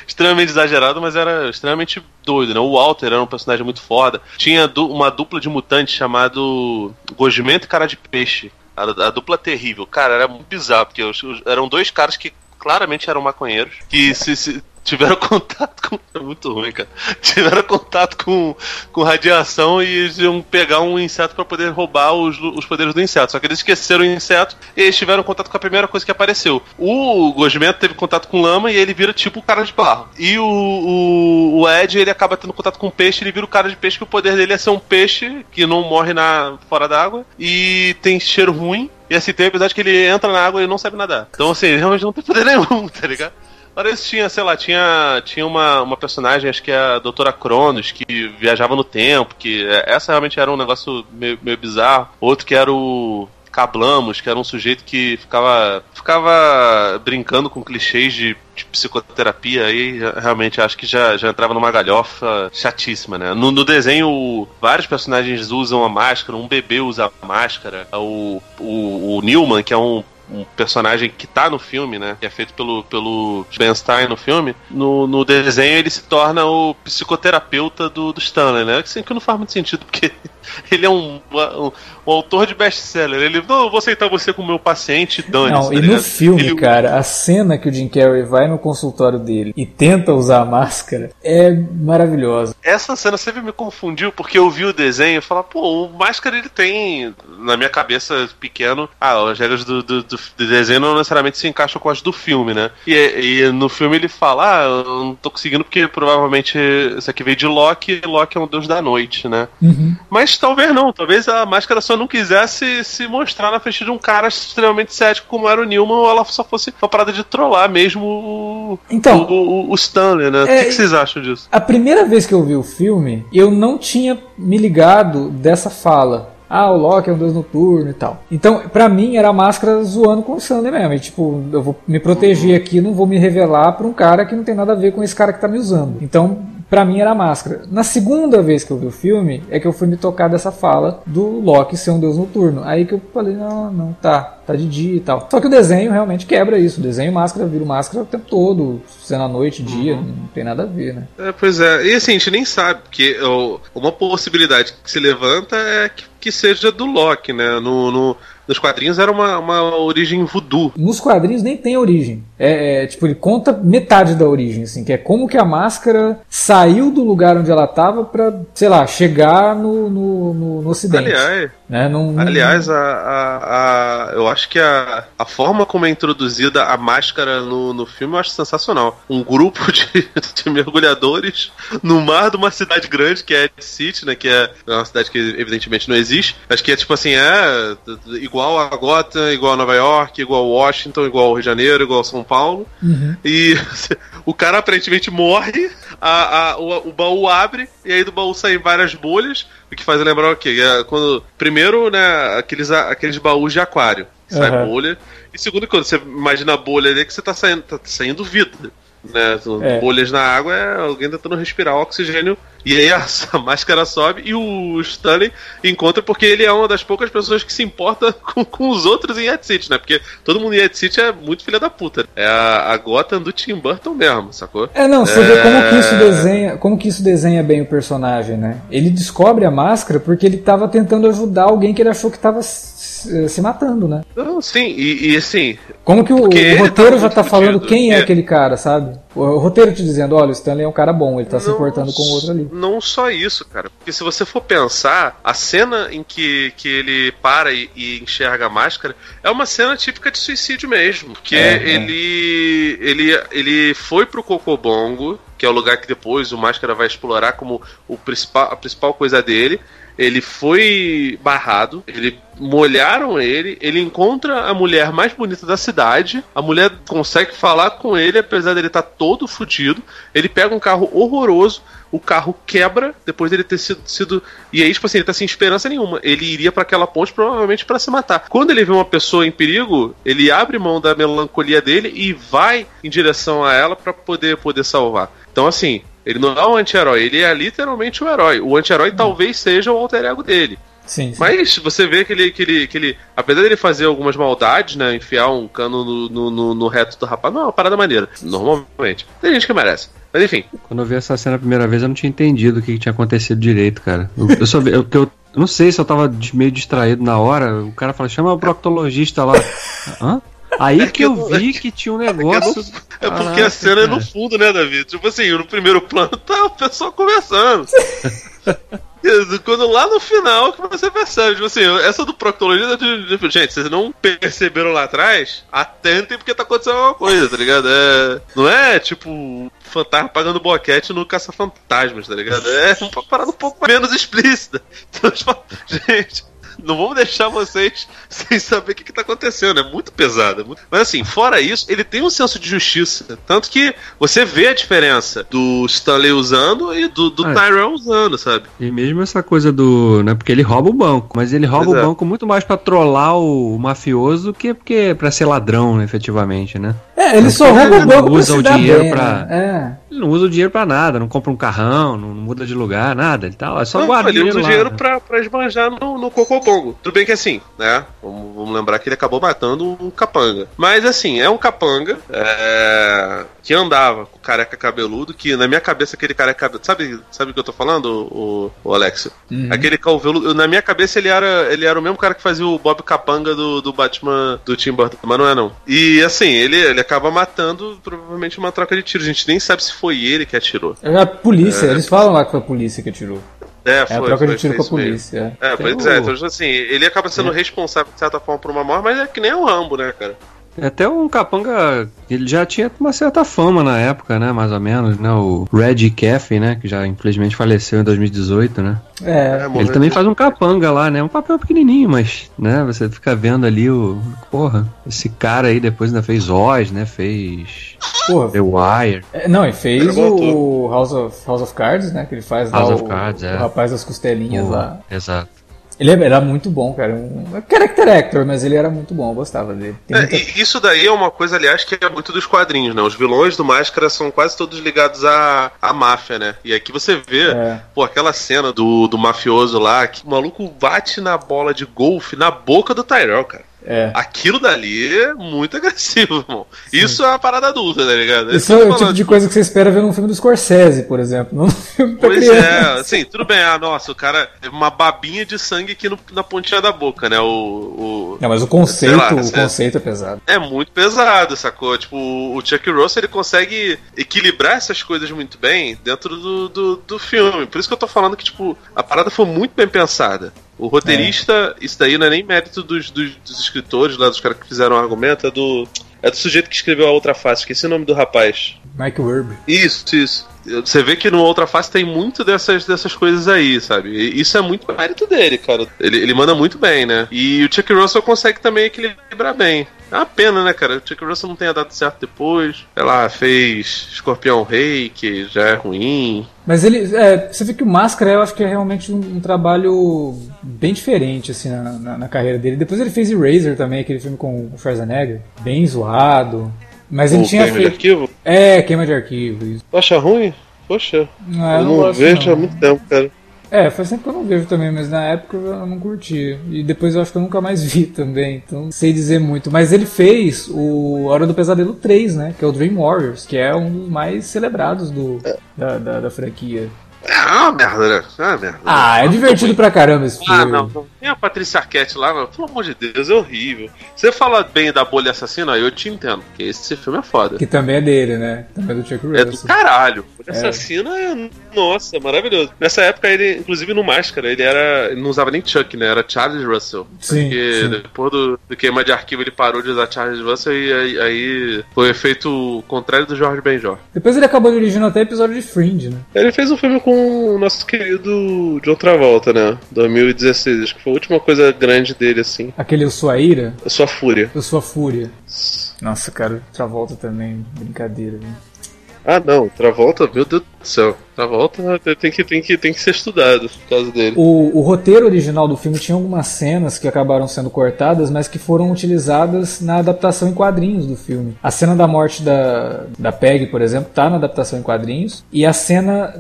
Speaker 3: extremamente exagerado, mas era extremamente doido, né? O Walter era um personagem muito foda. Tinha du- uma dupla de mutantes chamado Gosmento e Cara de Peixe. A, a dupla terrível. Cara, era muito bizarro, porque os- os- eram dois caras que claramente eram maconheiros, que se, se tiveram contato com. É muito ruim, cara. Tiveram contato com, com radiação e eles iam pegar um inseto pra poder roubar os, os poderes do inseto. Só que eles esqueceram o inseto e eles tiveram contato com a primeira coisa que apareceu. O Gosmento teve contato com lama e ele vira tipo o cara de barro. E o, o, o Ed, ele acaba tendo contato com peixe, ele vira o cara de peixe, que o poder dele é ser um peixe que não morre na, fora d'água e tem cheiro ruim. E assim, tem um episódio que ele entra na água e não sabe nadar. Então, assim, ele realmente não tem poder nenhum, tá ligado? Fora isso, tinha, sei lá, tinha, tinha uma, uma personagem, acho que é a Doutora Cronos, que viajava no tempo, que é, essa realmente era um negócio meio, meio bizarro. Outro que era o Cablamos, que era um sujeito que ficava, ficava brincando com clichês de, de psicoterapia, aí realmente acho que já, já entrava numa galhofa chatíssima, né? No, no, desenho, vários personagens usam a máscara, um bebê usa a máscara, o, o, o Newman, que é um um personagem que tá no filme, né? Que é feito pelo, pelo Ben Stein no filme. No, no desenho ele se torna o psicoterapeuta do, do Stanley, né? Que, que não faz muito sentido, porque ele é um, um, um autor de best-seller. Ele, não, eu vou aceitar você como meu paciente, dane
Speaker 1: Não, tá e no filme, ele... cara, a cena que o Jim Carrey vai no consultório dele e tenta usar a máscara é maravilhosa.
Speaker 3: Essa cena sempre me confundiu, porque eu vi o desenho e falava, pô, o máscara ele tem, na minha cabeça pequeno, ah, as regras do, do, do, desenho não necessariamente se encaixam com as do filme, né? E, e no filme ele fala, ah, eu não tô conseguindo porque provavelmente isso aqui veio de Loki, e Loki é um deus da noite, né?
Speaker 1: Uhum.
Speaker 3: Mas talvez não, talvez a máscara só não quisesse se mostrar na frente de um cara extremamente cético como era o Newman, ou ela só fosse uma parada de trollar mesmo o,
Speaker 1: então,
Speaker 3: o, o, o Stanley, né? É, o que, é, que, vocês acham disso?
Speaker 1: A primeira vez que eu vi o filme, eu não tinha me ligado dessa fala ah, o Loki é um deus noturno e tal. Então, pra mim, era a máscara zoando com o Sander mesmo. E, tipo, eu vou me proteger aqui, não vou me revelar pra um cara que não tem nada a ver com esse cara que tá me usando. Então, Pra mim era máscara. Na segunda vez que eu vi o filme, é que eu fui me tocar dessa fala do Loki ser um deus noturno. Aí que eu falei, não, não, tá, tá de dia e tal. Só que o desenho realmente quebra isso. O desenho máscara vira máscara o tempo todo, sendo à noite, dia, uhum. não tem nada a ver, né?
Speaker 3: É, pois é. E assim, a gente nem sabe, porque uma possibilidade que se levanta é que, que seja do Loki, né? No, no, nos quadrinhos era uma, uma origem voodoo.
Speaker 1: Nos quadrinhos nem tem origem. É, é, tipo, ele conta metade da origem, assim, que é como que a máscara saiu do lugar onde ela estava para, sei lá, chegar no, no, no, no ocidente.
Speaker 3: Aliás,
Speaker 1: né? Não,
Speaker 3: não... aliás a, a, a, eu acho que a, a forma como é introduzida a máscara no, no filme eu acho sensacional. Um grupo de, de mergulhadores no mar de uma cidade grande, que é Ed City, né? Que é uma cidade que evidentemente não existe. Acho que é tipo assim, é igual igual a Gotham, igual a Nova York, igual a Washington, igual ao Rio de Janeiro, igual a São Paulo.
Speaker 1: Uhum.
Speaker 3: E o cara aparentemente morre, a, a, o, o, baú abre, e aí do baú saem várias bolhas, o que faz lembrar o quê? É quando, primeiro, né, aqueles, aqueles baús de aquário. Sai uhum. bolha. E segundo, quando você imagina a bolha ali, é que você tá saindo, tá saindo vida né? É. Bolhas na água é alguém tentando respirar oxigênio. E aí a, a, máscara sobe e o Stanley encontra porque ele é uma das poucas pessoas que se importa com, com os outros em Ed City, né? Porque todo mundo em Ed City é muito filha da puta. É a, a Gotham do Tim Burton mesmo, sacou?
Speaker 1: É, não, você é... vê como que isso desenha, como que isso desenha bem o personagem, né? Ele descobre a máscara porque ele tava tentando ajudar alguém que ele achou que tava se matando, né?
Speaker 3: Não, sim, e, e assim.
Speaker 1: Como que o, o roteiro já tá falando quem é, é, aquele cara, sabe? O, o, roteiro te dizendo, olha, o Stanley é um cara bom, ele tá não, se importando com o outro ali.
Speaker 3: Não só isso, cara. Porque se você for pensar, a cena em que, que ele para e, e enxerga a máscara é uma cena típica de suicídio mesmo. Porque é, é. ele, é. ele, ele foi pro Cocobongo, que é o lugar que depois o Máscara vai explorar como o principal, a principal coisa dele ele foi barrado, ele molharam ele, ele encontra a mulher mais bonita da cidade, a mulher consegue falar com ele, apesar dele estar tá todo fudido, ele pega um carro horroroso, o carro quebra depois dele ter sido, sido e aí tipo assim, ele tá sem esperança nenhuma. Ele iria para aquela ponte provavelmente para se matar. Quando ele vê uma pessoa em perigo, ele abre mão da melancolia dele e vai em direção a ela para poder poder salvar. Então assim, ele não é um anti-herói, ele é literalmente o um herói. O anti-herói hum. talvez seja o alter ego dele.
Speaker 1: Sim, sim.
Speaker 3: Mas você vê que ele, que, ele, que ele, apesar dele fazer algumas maldades, né? Enfiar um cano no, no, no, no reto do rapaz, não é uma parada maneira, normalmente. Tem gente que merece. Mas enfim.
Speaker 2: Quando eu vi essa cena a primeira vez, eu não tinha entendido o que, que tinha acontecido direito, cara. Eu, eu só vi, eu, eu, eu não sei se eu tava meio distraído na hora. O cara fala, chama o proctologista lá. Hã? Aí é que, que eu vi que tinha um é negócio.
Speaker 3: É, é porque a cena cara. é no fundo, né, David? Tipo assim, no primeiro plano tá o pessoal conversando. Quando lá no final que você percebe, tipo assim, essa do proctologista, tipo, gente, vocês não perceberam lá atrás? Atentem porque tá acontecendo alguma coisa, tá ligado? É, não é tipo fantasma pagando boquete no caça-fantasmas, tá ligado? É uma parada um pouco menos explícita. Então, tipo, gente, não vamos deixar vocês sem saber o que, que tá acontecendo. É muito pesado. é muito- Mas assim, fora isso, ele tem um senso de justiça. Tanto que você vê a diferença do Stanley usando e do, do
Speaker 2: É.
Speaker 3: Tyrell usando, sabe?
Speaker 2: E mesmo essa coisa do. Né, porque ele rouba o banco, mas ele rouba
Speaker 3: é.
Speaker 2: o banco muito mais pra trollar o, o mafioso do que porque pra ser ladrão, né, efetivamente, né?
Speaker 1: É, ele
Speaker 2: Mas
Speaker 1: só
Speaker 2: ele
Speaker 1: rouba o
Speaker 2: não
Speaker 1: banco pra
Speaker 2: usa o dinheiro pra-
Speaker 1: né?
Speaker 2: Ele não usa o dinheiro pra nada, não compra um carrão, não, não muda de lugar, nada. Ele tá lá, só
Speaker 3: Não,
Speaker 2: guarda
Speaker 3: ele usa o
Speaker 2: lá,
Speaker 3: dinheiro
Speaker 2: né?
Speaker 3: pra, pra esbanjar no, no Tudo bem que assim, né? Vamos, vamos lembrar que ele acabou matando um capanga. Mas assim, é um capanga é, que andava com careca cabeludo, que na minha cabeça aquele careca cabeludo. Sabe, sabe o que eu tô falando, o, o Alex?
Speaker 1: Uhum.
Speaker 3: Aquele cabeludo. Na minha cabeça ele era, ele era o mesmo cara que fazia o Bob Capanga do, do Batman do Tim Burton, mas não é não. E assim, ele, ele acaba matando provavelmente uma troca de tiros. A gente nem sabe se foi ele que atirou.
Speaker 1: É a polícia, eles falam lá que foi a polícia que atirou.
Speaker 3: É,
Speaker 1: É a troca de
Speaker 3: foi,
Speaker 1: tiro
Speaker 3: foi
Speaker 1: com a polícia.
Speaker 3: É,
Speaker 2: Tem
Speaker 3: pois é, então assim, ele acaba sendo responsável de certa forma por uma morte, mas é que nem o Rambo, né, cara?
Speaker 2: É Até um capanga, ele já tinha uma certa fama na época, né, mais ou menos, né, o Reggie Caffey, né, que já infelizmente faleceu em 2018, né.
Speaker 1: É,
Speaker 3: morreu
Speaker 2: Ele também faz um capanga lá, né, um papel pequenininho, mas, né, você fica vendo ali o, porra, esse cara aí depois ainda fez Oz, né, fez
Speaker 1: porra.
Speaker 2: The Wire.
Speaker 1: É, não, e fez
Speaker 3: Ele voltou.
Speaker 1: o House of, House of Cards, né? Que ele faz
Speaker 2: House
Speaker 1: lá
Speaker 2: of
Speaker 1: o,
Speaker 2: Cards, é.
Speaker 1: o rapaz das costelinhas
Speaker 2: o-
Speaker 1: lá.
Speaker 2: Exato.
Speaker 1: Ele era muito bom, cara. Um character actor, mas ele era muito bom, eu gostava dele.
Speaker 3: É,
Speaker 1: muita-
Speaker 3: e isso daí é uma coisa, aliás, que é muito dos quadrinhos, né? Os vilões do Máscara são quase todos ligados à, à máfia, né? E aqui você vê,
Speaker 1: É.
Speaker 3: pô, aquela cena do, do mafioso lá, que o maluco bate na bola de golfe na boca do Tyrell, cara.
Speaker 1: É.
Speaker 3: Aquilo dali é muito agressivo, irmão. Isso é uma parada adulta, tá ligado? Que eu
Speaker 1: é o tipo de coisa que você espera ver num filme do Scorsese, por exemplo. Não num filme pra
Speaker 3: Pois
Speaker 1: criança.
Speaker 3: é, assim, tudo bem, ah, nossa, o cara teve uma babinha de sangue aqui no- na pontinha da boca, né? O, o-
Speaker 1: Não, mas o conceito,
Speaker 3: lá,
Speaker 1: o
Speaker 3: você-
Speaker 1: conceito é pesado.
Speaker 3: É muito pesado, sacou? Tipo, o Chuck Russell ele consegue equilibrar essas coisas muito bem dentro do, do, do filme. Por isso que eu tô falando que, tipo, a parada foi muito bem pensada. O roteirista, isso daí não é nem mérito dos, dos, dos escritores lá, dos caras que fizeram o argumento, é do. É do sujeito que escreveu a outra face, esqueci o nome do rapaz.
Speaker 1: Mike Werb.
Speaker 3: Isso, isso. Você vê que no Outra Face tem muito dessas, dessas coisas aí, sabe? E isso é muito mérito dele, cara. Ele, ele manda muito bem, né? E o Chuck Russell consegue também equilibrar bem. É uma pena, né, cara? O Chuck Russell não tenha dado certo depois. Sei lá, fez Escorpião Rei, que já é ruim.
Speaker 1: Mas ele. É, você vê que o Máscara eu acho que é realmente um, um trabalho bem diferente, assim, na, na- na carreira dele. Depois ele fez Eraser também, aquele filme com o Schwarzenegger. Bem zoado. Mas ele
Speaker 3: o
Speaker 1: tinha
Speaker 3: de
Speaker 1: feito.
Speaker 3: arquivo.
Speaker 1: É, queima de arquivo. Isso.
Speaker 3: Tu acha ruim? Poxa,
Speaker 1: Não,
Speaker 3: eu não,
Speaker 1: gosto,
Speaker 3: vejo
Speaker 1: não.
Speaker 3: há muito tempo, cara.
Speaker 1: É, faz tempo que eu não vejo também, mas na época eu não curti. E depois eu acho que eu nunca mais vi também, então não sei dizer muito. Mas ele fez o Hora do Pesadelo 3, né? Que é o Dream Warriors, que é um dos mais celebrados do, da, da, da franquia.
Speaker 3: É uma merda, né? É uma merda.
Speaker 1: Ah, é divertido pra caramba esse filme.
Speaker 3: Ah, não, não. Tem a Patrícia Arquette lá, mas, pelo amor de Deus, é horrível. Você fala bem da bolha assassina, eu te entendo, porque esse filme é foda.
Speaker 1: Que também é dele, né? Também é do Chuck
Speaker 3: É do
Speaker 1: Russell.
Speaker 3: caralho. Bolha
Speaker 1: É.
Speaker 3: assassina é. Nossa, maravilhoso. Nessa época, ele, inclusive no Máscara, ele era. Ele não usava nem Chuck, né? Era Charles Russell.
Speaker 1: Sim,
Speaker 3: Porque
Speaker 1: sim.
Speaker 3: depois do, do queima de arquivo ele parou de usar Charles Russell e aí, aí foi o efeito contrário do Jorge Benjor.
Speaker 1: Depois ele acabou dirigindo até episódio de Fringe, né?
Speaker 3: Ele fez um filme com o nosso querido John Travolta, né? 2016. Acho que foi a última coisa grande dele, assim.
Speaker 1: Aquele Eu Sou a Ira,
Speaker 3: A sua fúria.
Speaker 1: Eu Sou a Fúria. Nossa, cara, Travolta também, brincadeira, viu?
Speaker 3: Ah, não, Travolta, meu Deus do céu. Travolta tem que, tem que, tem que ser estudado por causa dele.
Speaker 1: O, o roteiro original do filme tinha algumas cenas que acabaram sendo cortadas, mas que foram utilizadas na adaptação em quadrinhos do filme. A cena da morte da, da Peg, por exemplo, tá na adaptação em quadrinhos. E a cena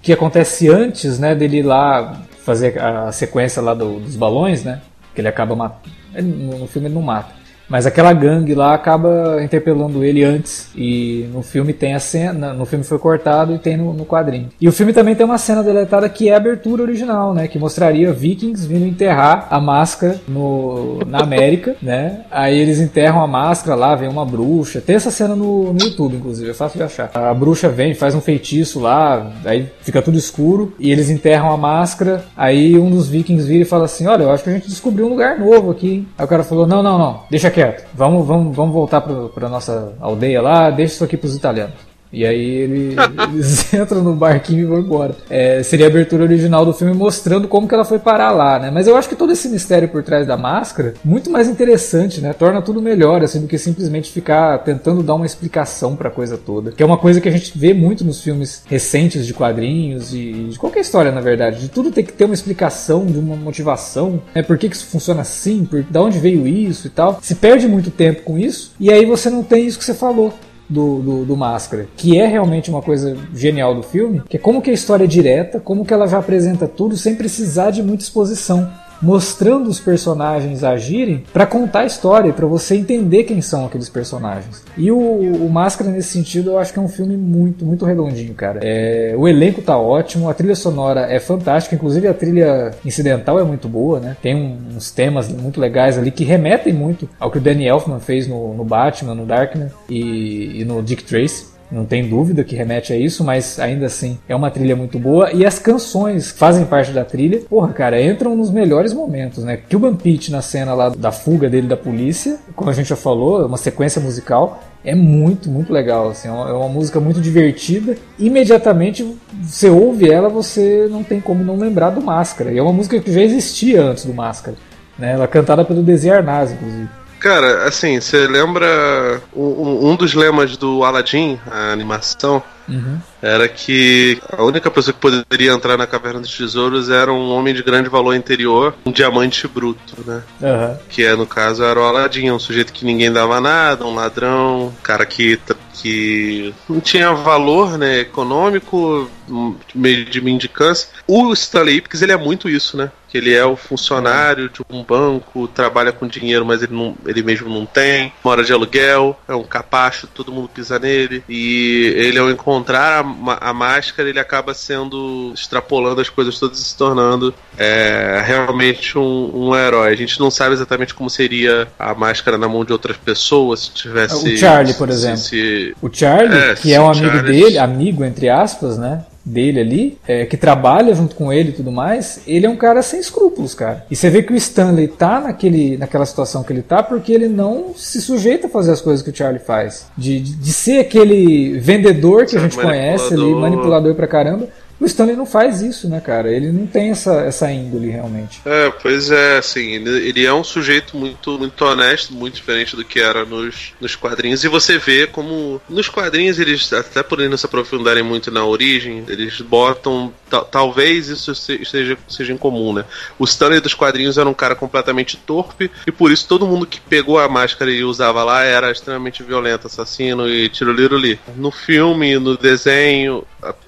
Speaker 1: que acontece antes, né, dele ir lá fazer a sequência lá do- dos balões, né? Que ele acaba matando. No, filme ele não mata. Mas aquela gangue lá acaba interpelando ele antes. E no filme tem a cena. No filme foi cortado e tem no, no quadrinho. E o filme também tem uma cena deletada que é a abertura original, né? Que mostraria vikings vindo enterrar a máscara no, na América, né? Aí eles enterram a máscara lá, vem uma bruxa. Tem essa cena no, no YouTube, inclusive, é fácil de achar. A bruxa vem, faz um feitiço lá, aí fica tudo escuro. E eles enterram a máscara. Aí um dos vikings vira e fala assim: Olha, eu acho que a gente descobriu um lugar novo aqui. hein?" Aí o cara falou: Não, não, não, deixa quieto. Vamos, vamos, vamos voltar pro, pra nossa aldeia lá, deixa isso aqui pros italianos. E aí ele, eles entram no barquinho e vão embora. É, seria a abertura original do filme mostrando como que ela foi parar lá, né? Mas eu acho que todo esse mistério por trás da máscara, muito mais interessante, né? Torna tudo melhor, assim, do que simplesmente ficar tentando dar uma explicação pra coisa toda. Que é uma coisa que a gente vê muito nos filmes recentes de quadrinhos e de qualquer história, na verdade. De tudo ter que ter uma explicação, de uma motivação, né? Por que, que isso funciona assim? Por, da onde veio isso e tal. Se perde muito tempo com isso, e aí você não tem isso que você falou do, do, do, Máscara, que é realmente uma coisa genial do filme, que é como que a história é direta, como que ela já apresenta tudo sem precisar de muita exposição mostrando os personagens agirem para contar a história, para você entender quem são aqueles personagens. E o, o, Máscara, nesse sentido, eu acho que é um filme muito, muito redondinho, cara. É, o elenco tá ótimo, a trilha sonora é fantástica, inclusive a trilha incidental é muito boa, né? Tem uns temas muito legais ali que remetem muito ao que o Danny Elfman fez no, no Batman, no Darkman e, e no Dick Tracy não tem dúvida que remete a isso, mas ainda assim é uma trilha muito boa. E as canções fazem parte da trilha, porra, cara, entram nos melhores momentos, né? Cuban Pete na cena lá da fuga dele da polícia, como a gente já falou, é uma sequência musical. É muito, muito legal, assim, é uma, é uma música muito divertida. Imediatamente você ouve ela, você não tem como não lembrar do Máscara. E é uma música que já existia antes do Máscara, né? Ela é cantada pelo Desi Arnaz, inclusive.
Speaker 3: Cara, assim, você lembra um, um, dos lemas do Aladdin, a animação? Uhum. Era que a única pessoa que poderia entrar na Caverna dos Tesouros era um homem de grande valor interior, um diamante bruto, né? Uhum. Que é, no caso, era o Aladdin, um sujeito que ninguém dava nada, um ladrão, um cara que, que não tinha valor né, econômico, meio de mendicância. O Stanley Ipkiss, ele é muito isso, né? Que ele é o funcionário de um banco, trabalha com dinheiro, mas ele, não, ele mesmo não tem, mora de aluguel, é um capacho, todo mundo pisa nele, e ele é o encontrar a, a, máscara, ele acaba sendo extrapolando as coisas todas e se tornando é, realmente um, um, herói. A gente não sabe exatamente como seria a máscara na mão de outras pessoas se tivesse.
Speaker 1: O Charlie, por exemplo. Se, o Charlie, é, que é um amigo Charlie... dele, amigo entre aspas, né? Dele ali, é, que trabalha junto com ele e tudo mais, ele é um cara sem escrúpulos, cara. E você vê que o Stanley tá naquele, naquela situação que ele tá porque ele não se sujeita a fazer as coisas que o Charlie faz. De, de, de ser aquele vendedor que a gente conhece ali, manipulador pra caramba, o Stanley não faz isso, né, cara? Ele não tem essa, essa índole realmente.
Speaker 3: É, pois é, assim, ele, ele é um sujeito muito, muito honesto, muito diferente do que era nos, nos quadrinhos. E você vê como nos quadrinhos eles, até por não se aprofundarem muito na origem, eles botam. Talvez isso seja, seja incomum, né? O Stanley dos quadrinhos era um cara completamente torpe, e por isso todo mundo que pegou a máscara e usava lá era extremamente violento, assassino e tiroliroli. No filme, no desenho,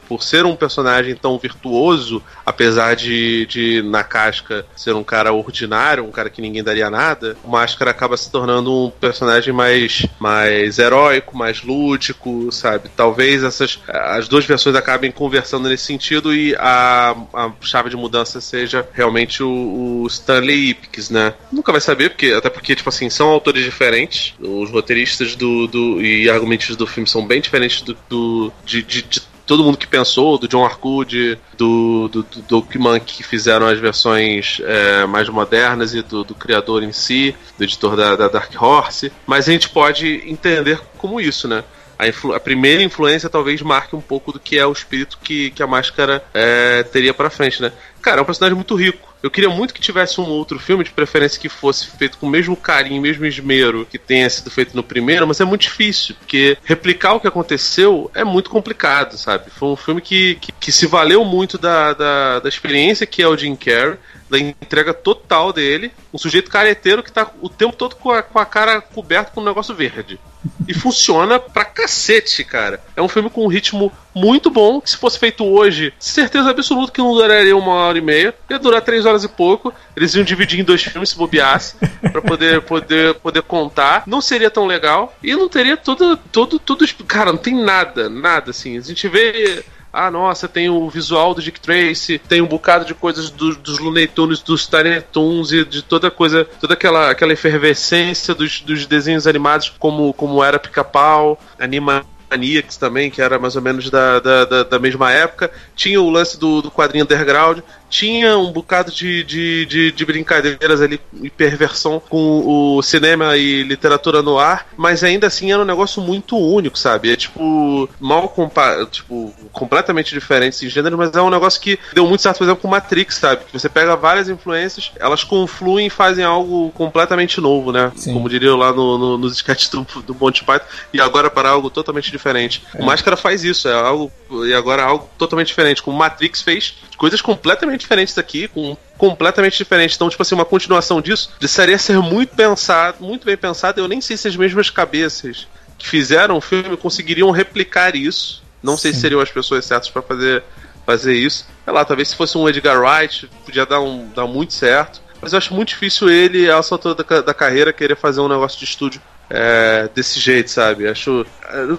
Speaker 3: por ser um personagem tão virtuoso, apesar de, de na casca ser um cara ordinário, um cara que ninguém daria nada, o Máscara acaba se tornando um personagem mais, mais heróico, mais lúdico, sabe? Talvez essas as duas versões acabem conversando nesse sentido e a, a chave de mudança seja realmente o, o Stanley Ipkiss, né? Nunca vai saber, porque até porque, tipo assim, são autores diferentes, os roteiristas do, do e argumentos do filme são bem diferentes do, do de, de, de todo mundo que pensou, do John Arcud, do, do, do Dockman, que fizeram as versões é, mais modernas e do, do, criador em si, do editor da, da, Dark Horse, mas a gente pode entender como isso, né? A, a, primeira influência talvez marque um pouco do que é o espírito que, que a máscara é, teria para frente, né? Cara, é um personagem muito rico eu queria muito que tivesse um outro filme, de preferência que fosse feito com o mesmo carinho, mesmo esmero que tenha sido feito no primeiro, mas é muito difícil, porque replicar o que aconteceu é muito complicado, sabe? Foi um filme que, que, que se valeu muito da, da, da experiência que é o Jim Carrey, da entrega total dele, um sujeito careteiro que tá o tempo todo com a, com a cara coberta com um negócio verde. E funciona pra cacete, cara. É um filme com um ritmo muito bom, que se fosse feito hoje, certeza absoluta que não duraria uma hora e meia, ia durar três horas e pouco. Eles iam dividir em dois filmes se bobeasse, pra poder, poder, poder contar. Não seria tão legal e não teria todo, todo, tudo. Cara, não tem nada, nada assim. A gente vê ah, nossa, tem o visual do Dick Tracy, tem um bocado de coisas do, dos Looney Tunes, dos Tiny Toons e de toda coisa, toda aquela, aquela efervescência dos, dos desenhos animados como, como era Pica-Pau, anima Animaniacs também, que era mais ou menos da, da, da, da mesma época. Tinha o lance do, do quadrinho underground. Tinha um bocado de, de, de, de brincadeiras ali e perversão com o cinema e literatura no ar, mas ainda assim era um negócio muito único, sabe? É tipo, mal compa tipo, completamente diferentes em gênero, mas é um negócio que deu muito certo, por exemplo, com Matrix, sabe? Que você pega várias influências, elas confluem e fazem algo completamente novo, né?
Speaker 1: Sim.
Speaker 3: Como diria lá no, no, nos sketches do, do Monty Python, e agora para algo totalmente diferente.
Speaker 1: É.
Speaker 3: O Máscara faz isso, é algo, e agora é algo totalmente diferente. Como Matrix fez coisas completamente diferentes aqui, com completamente diferente. Então, tipo assim, uma continuação disso precisaria ser muito pensado, muito bem pensado. Eu nem sei se as mesmas cabeças que fizeram o filme conseguiriam replicar isso. Não sei se
Speaker 1: Sim.
Speaker 3: seriam as pessoas certas para fazer, fazer isso. Sei lá, talvez se fosse um Edgar Wright, podia dar, um, dar muito certo. Mas eu acho muito difícil ele, a essa altura da, da carreira, querer fazer um negócio de estúdio é, desse jeito, sabe? Acho.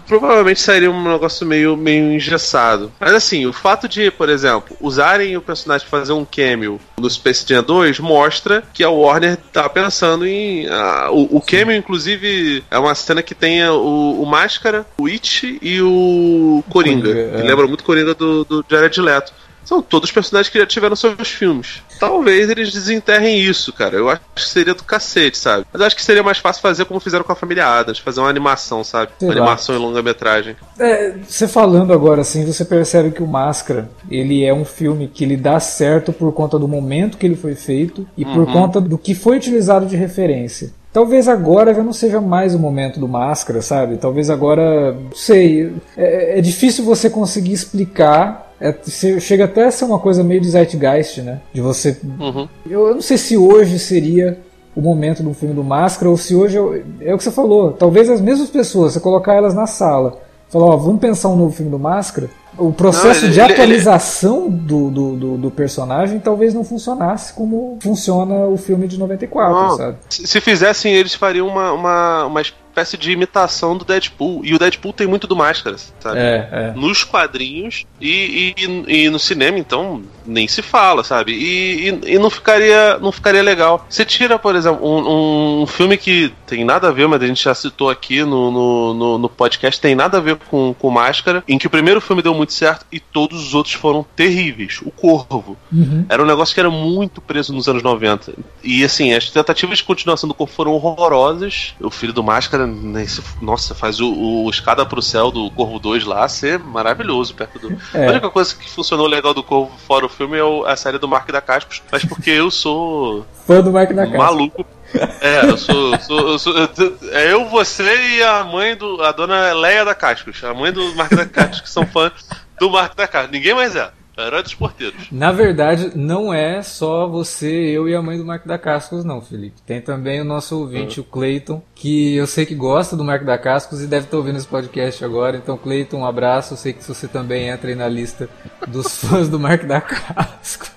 Speaker 3: provavelmente sairia um negócio meio, meio engessado. Mas assim, o fato de, por exemplo, usarem o personagem pra fazer um cameo no Space Jam 2 mostra que a Warner tá pensando em. ah, o, o cameo, inclusive, é uma cena que tem o, o Máscara, o It e o Coringa.
Speaker 1: Coringa, é.
Speaker 3: lembra muito Coringa do, do Jared Leto. São todos personagens que já tiveram seus filmes. Talvez eles desenterrem isso, cara. Eu acho que seria do cacete, sabe? Mas eu acho que seria mais fácil fazer como fizeram com a família Adams, fazer uma animação, sabe?
Speaker 1: Sei
Speaker 3: uma
Speaker 1: lá.
Speaker 3: animação em longa-metragem.
Speaker 1: É, você falando agora assim, você percebe que o Máscara, ele é um filme que ele dá certo por conta do momento que ele foi feito e por conta do que foi utilizado de referência. Talvez agora já não seja mais o momento do Máscara, sabe? Talvez agora, não sei, é, é difícil você conseguir explicar. É, chega até a ser uma coisa meio de zeitgeist, né? De você
Speaker 3: Uhum.
Speaker 1: eu, eu não sei se hoje seria o momento do filme do Máscara ou se hoje eu- é o que você falou. Talvez as mesmas pessoas, você colocar elas na sala, falar, ó, vamos pensar um novo filme do Máscara. O processo
Speaker 3: Não, ele-
Speaker 1: de
Speaker 3: ele-
Speaker 1: atualização Do, do, do, do personagem talvez não funcionasse como funciona o filme de 94,
Speaker 3: Não,
Speaker 1: sabe?
Speaker 3: Se, se fizessem, eles fariam uma, uma, uma espécie de imitação do Deadpool. E o Deadpool tem muito do Máscara, sabe?
Speaker 1: É, é.
Speaker 3: nos quadrinhos e, e, e no cinema, então, nem se fala, sabe? E, e, e não, ficaria, não ficaria legal. Você tira, por exemplo, um, um filme que tem nada a ver, mas a gente já citou aqui no, no, no, no podcast, tem nada a ver com, com Máscara, em que o primeiro filme deu muito certo e todos os outros foram terríveis. O Corvo.
Speaker 1: Uhum.
Speaker 3: Era um negócio que era muito preso nos anos 90. E assim, as tentativas de continuação do Corvo foram horrorosas. O filho do Máscara, né, esse- nossa, faz o, o Escada pro Céu do Corvo 2 lá ser maravilhoso perto do.
Speaker 1: É.
Speaker 3: A única coisa que funcionou legal do Corvo fora o filme é a série do Mark da Cascos, mas porque eu sou
Speaker 1: Fã do Mark da Casa.
Speaker 3: maluco. É, eu sou, sou, eu sou- É eu, você e a mãe do. a dona Leia da Cascos. A mãe do Mark da Cascos, que são fã do Mark da Cascos. Ninguém mais é. É herói dos porteiros.
Speaker 1: Na verdade, não é só você, eu e a mãe do Marco da Cascos, não, Felipe. Tem também o nosso ouvinte, o Cleiton, que eu sei que gosta do Marco da Cascos e deve estar ouvindo esse podcast agora. Então, Cleiton, um abraço. Eu sei que você também entra aí na lista dos fãs do Marco da Cascos.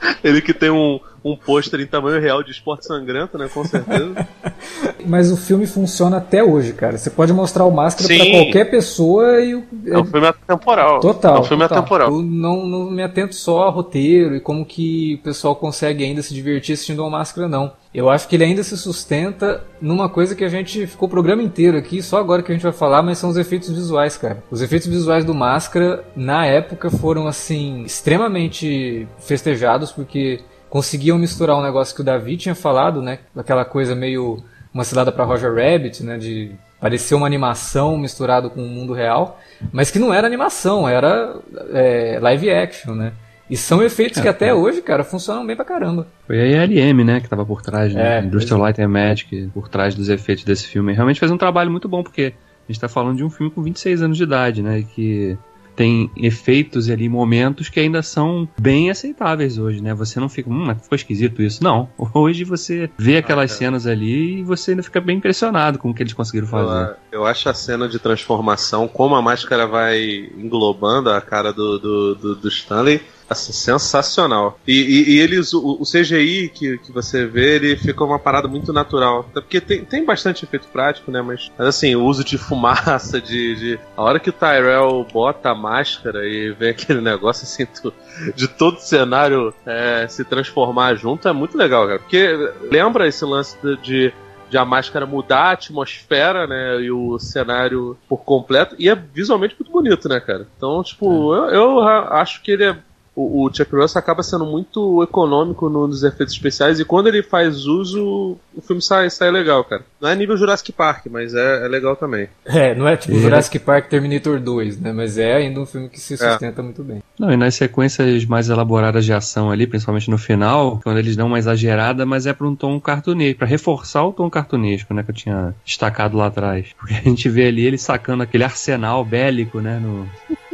Speaker 3: Ele que tem um, um pôster em tamanho real de esporte sangrento, né? Com certeza.
Speaker 1: Mas o filme funciona até hoje, cara. Você pode mostrar o Máscara pra qualquer pessoa e o.
Speaker 3: É um filme atemporal.
Speaker 1: Total.
Speaker 3: É um filme
Speaker 1: total.
Speaker 3: atemporal.
Speaker 1: Eu não, não me atento só a roteiro e como que o pessoal consegue ainda se divertir assistindo ao Máscara, não. Eu acho que ele ainda se sustenta numa coisa que a gente ficou o programa inteiro aqui, só agora que a gente vai falar, mas são os efeitos visuais, cara. Os efeitos visuais do Máscara, na época, foram, assim, extremamente festejados, porque conseguiam misturar um negócio que o Davi tinha falado, né? Aquela coisa meio uma cilada para Roger Rabbit, né? De parecer uma animação misturado com o mundo real, mas que não era animação, era é, live action, né? E são efeitos que até hoje, cara, funcionam bem pra caramba.
Speaker 2: Foi a ILM, né, que tava por trás, né?
Speaker 1: É,
Speaker 2: Industrial Light and Magic, por trás dos efeitos desse filme. Realmente fez um trabalho muito bom, porque a gente tá falando de um filme com 26 anos de idade, né? Que tem efeitos ali, momentos que ainda são bem aceitáveis hoje, né? Você não fica, hum, mas ficou esquisito isso. Não. Hoje você vê aquelas
Speaker 3: cara.
Speaker 2: cenas ali e você ainda fica bem impressionado com o que eles conseguiram fazer.
Speaker 3: Eu, eu acho a cena de transformação, como a máscara vai englobando a cara do, do, do, do Stanley, assim, sensacional. E, e, e eles, o, o CGI que, que você vê, ele fica uma parada muito natural. Até porque tem, tem bastante efeito prático, né? Mas, mas assim, o uso de fumaça, de, de. A hora que o Tyrell bota a máscara e vê aquele negócio assim, tu- de todo o cenário é, se transformar junto, é muito legal, cara. Porque lembra esse lance de- de de a máscara mudar a atmosfera, né? E o cenário por completo. E é visualmente muito bonito, né, cara? Então, tipo, é. eu, eu acho que ele é o, o Chuck Russell acaba sendo muito econômico nos efeitos especiais e quando ele faz uso, o filme sai, sai legal, cara. Não é nível Jurassic Park, mas é, é legal também.
Speaker 1: É, não é tipo é. Jurassic Park Terminator 2, né? Mas é ainda um filme que se é. sustenta é. muito bem.
Speaker 2: Não, e nas sequências mais elaboradas de ação ali, principalmente no final, quando eles dão uma exagerada, mas é para um tom cartunesco, para reforçar o tom cartunesco, né? Que eu tinha destacado lá atrás. Porque a gente vê ali ele sacando aquele arsenal bélico, né? No,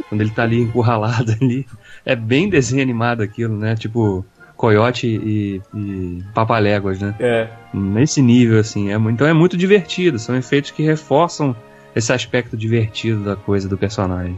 Speaker 2: quando ele tá ali encurralado ali é bem desenho animado aquilo, né? Tipo, Coyote e, e Papaléguas, né?
Speaker 1: É.
Speaker 2: Nesse nível, assim. É, então é muito divertido. São efeitos que reforçam esse aspecto divertido da coisa do personagem.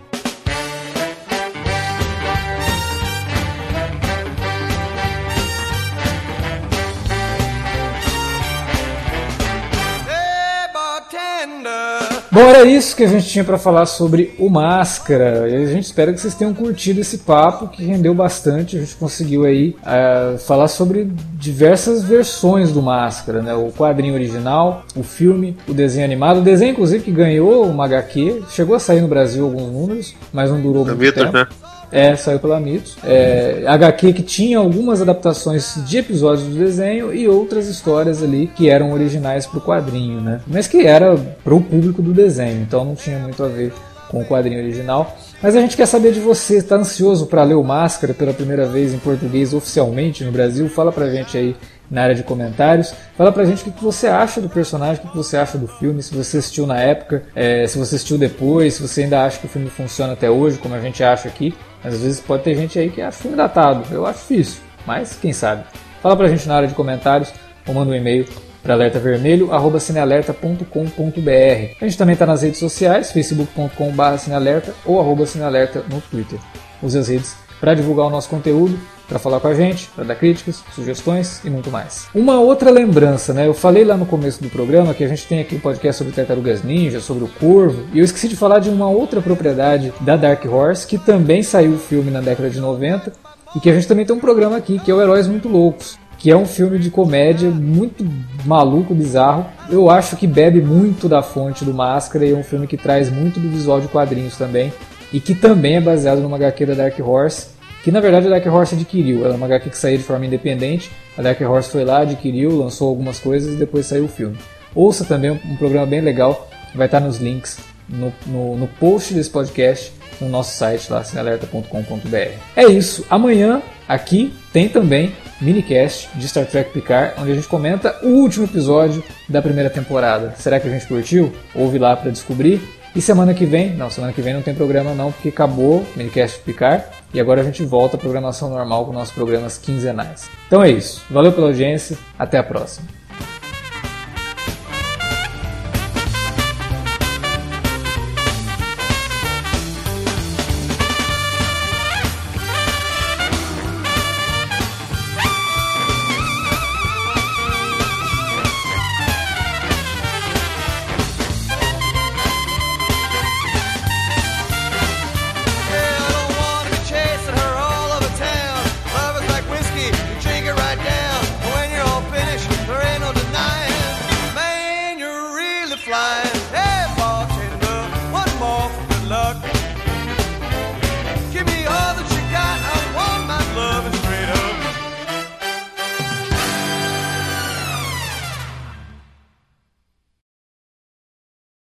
Speaker 1: Bom, era isso que a gente tinha para falar sobre o Máscara. E a gente espera que vocês tenham curtido esse papo que rendeu bastante. A gente conseguiu aí uh, falar sobre diversas versões do Máscara, né? O quadrinho original, o filme, o desenho animado. O desenho, inclusive, que ganhou uma HQ. Chegou a sair no Brasil alguns números, mas não durou muito tempo. Né? É, saiu pela Mitos. É, HQ que tinha algumas adaptações de episódios do desenho e outras histórias ali que eram originais pro quadrinho, né? Mas que era pro público do desenho, então não tinha muito a ver com o quadrinho original. Mas a gente quer saber de você, está ansioso para ler o Máscara pela primeira vez em português oficialmente no Brasil? Fala pra gente aí na área de comentários. Fala pra gente o que você acha do personagem, o que você acha do filme, se você assistiu na época, é, se você assistiu depois, se você ainda acha que o filme funciona até hoje, como a gente acha aqui. Às vezes pode ter gente aí que acha filme datado. Eu acho difícil, mas quem sabe. Fala pra gente na área de comentários ou manda um e-mail para alertavermelho@cinealerta.com.br. A gente também está nas redes sociais, facebook.com/cinealerta ou arroba cinealerta no Twitter. Use as redes para divulgar o nosso conteúdo para falar com a gente, para dar críticas, sugestões e muito mais. Uma outra lembrança, né? Eu falei lá no começo do programa que a gente tem aqui um podcast sobre Tartarugas Ninja, sobre o Corvo, e eu esqueci de falar de uma outra propriedade da Dark Horse que também saiu o filme na década de 90 e que a gente também tem um programa aqui que é o Heróis Muito Loucos. Que é um filme de comédia muito maluco, bizarro. Eu acho que bebe muito da fonte do Máscara e é um filme que traz muito do visual de quadrinhos também. E que também é baseado numa HQ da Dark Horse que na verdade a Dark Horse adquiriu. Ela é uma HQ que saía de forma independente. A Dark Horse foi lá, adquiriu, lançou algumas coisas e depois saiu o filme. Ouça também um programa bem legal, vai estar nos links no, no, no post desse podcast no nosso site lá, cinealerta.com.br. É isso. Amanhã aqui tem também minicast de Star Trek Picard, onde a gente comenta o último episódio da primeira temporada. Será que a gente curtiu? Ouve lá para descobrir. E semana que vem, não, semana que vem não tem programa não, porque acabou o minicast Picar e agora a gente volta à programação normal com nossos programas quinzenais. Então é isso. Valeu pela audiência, até a próxima.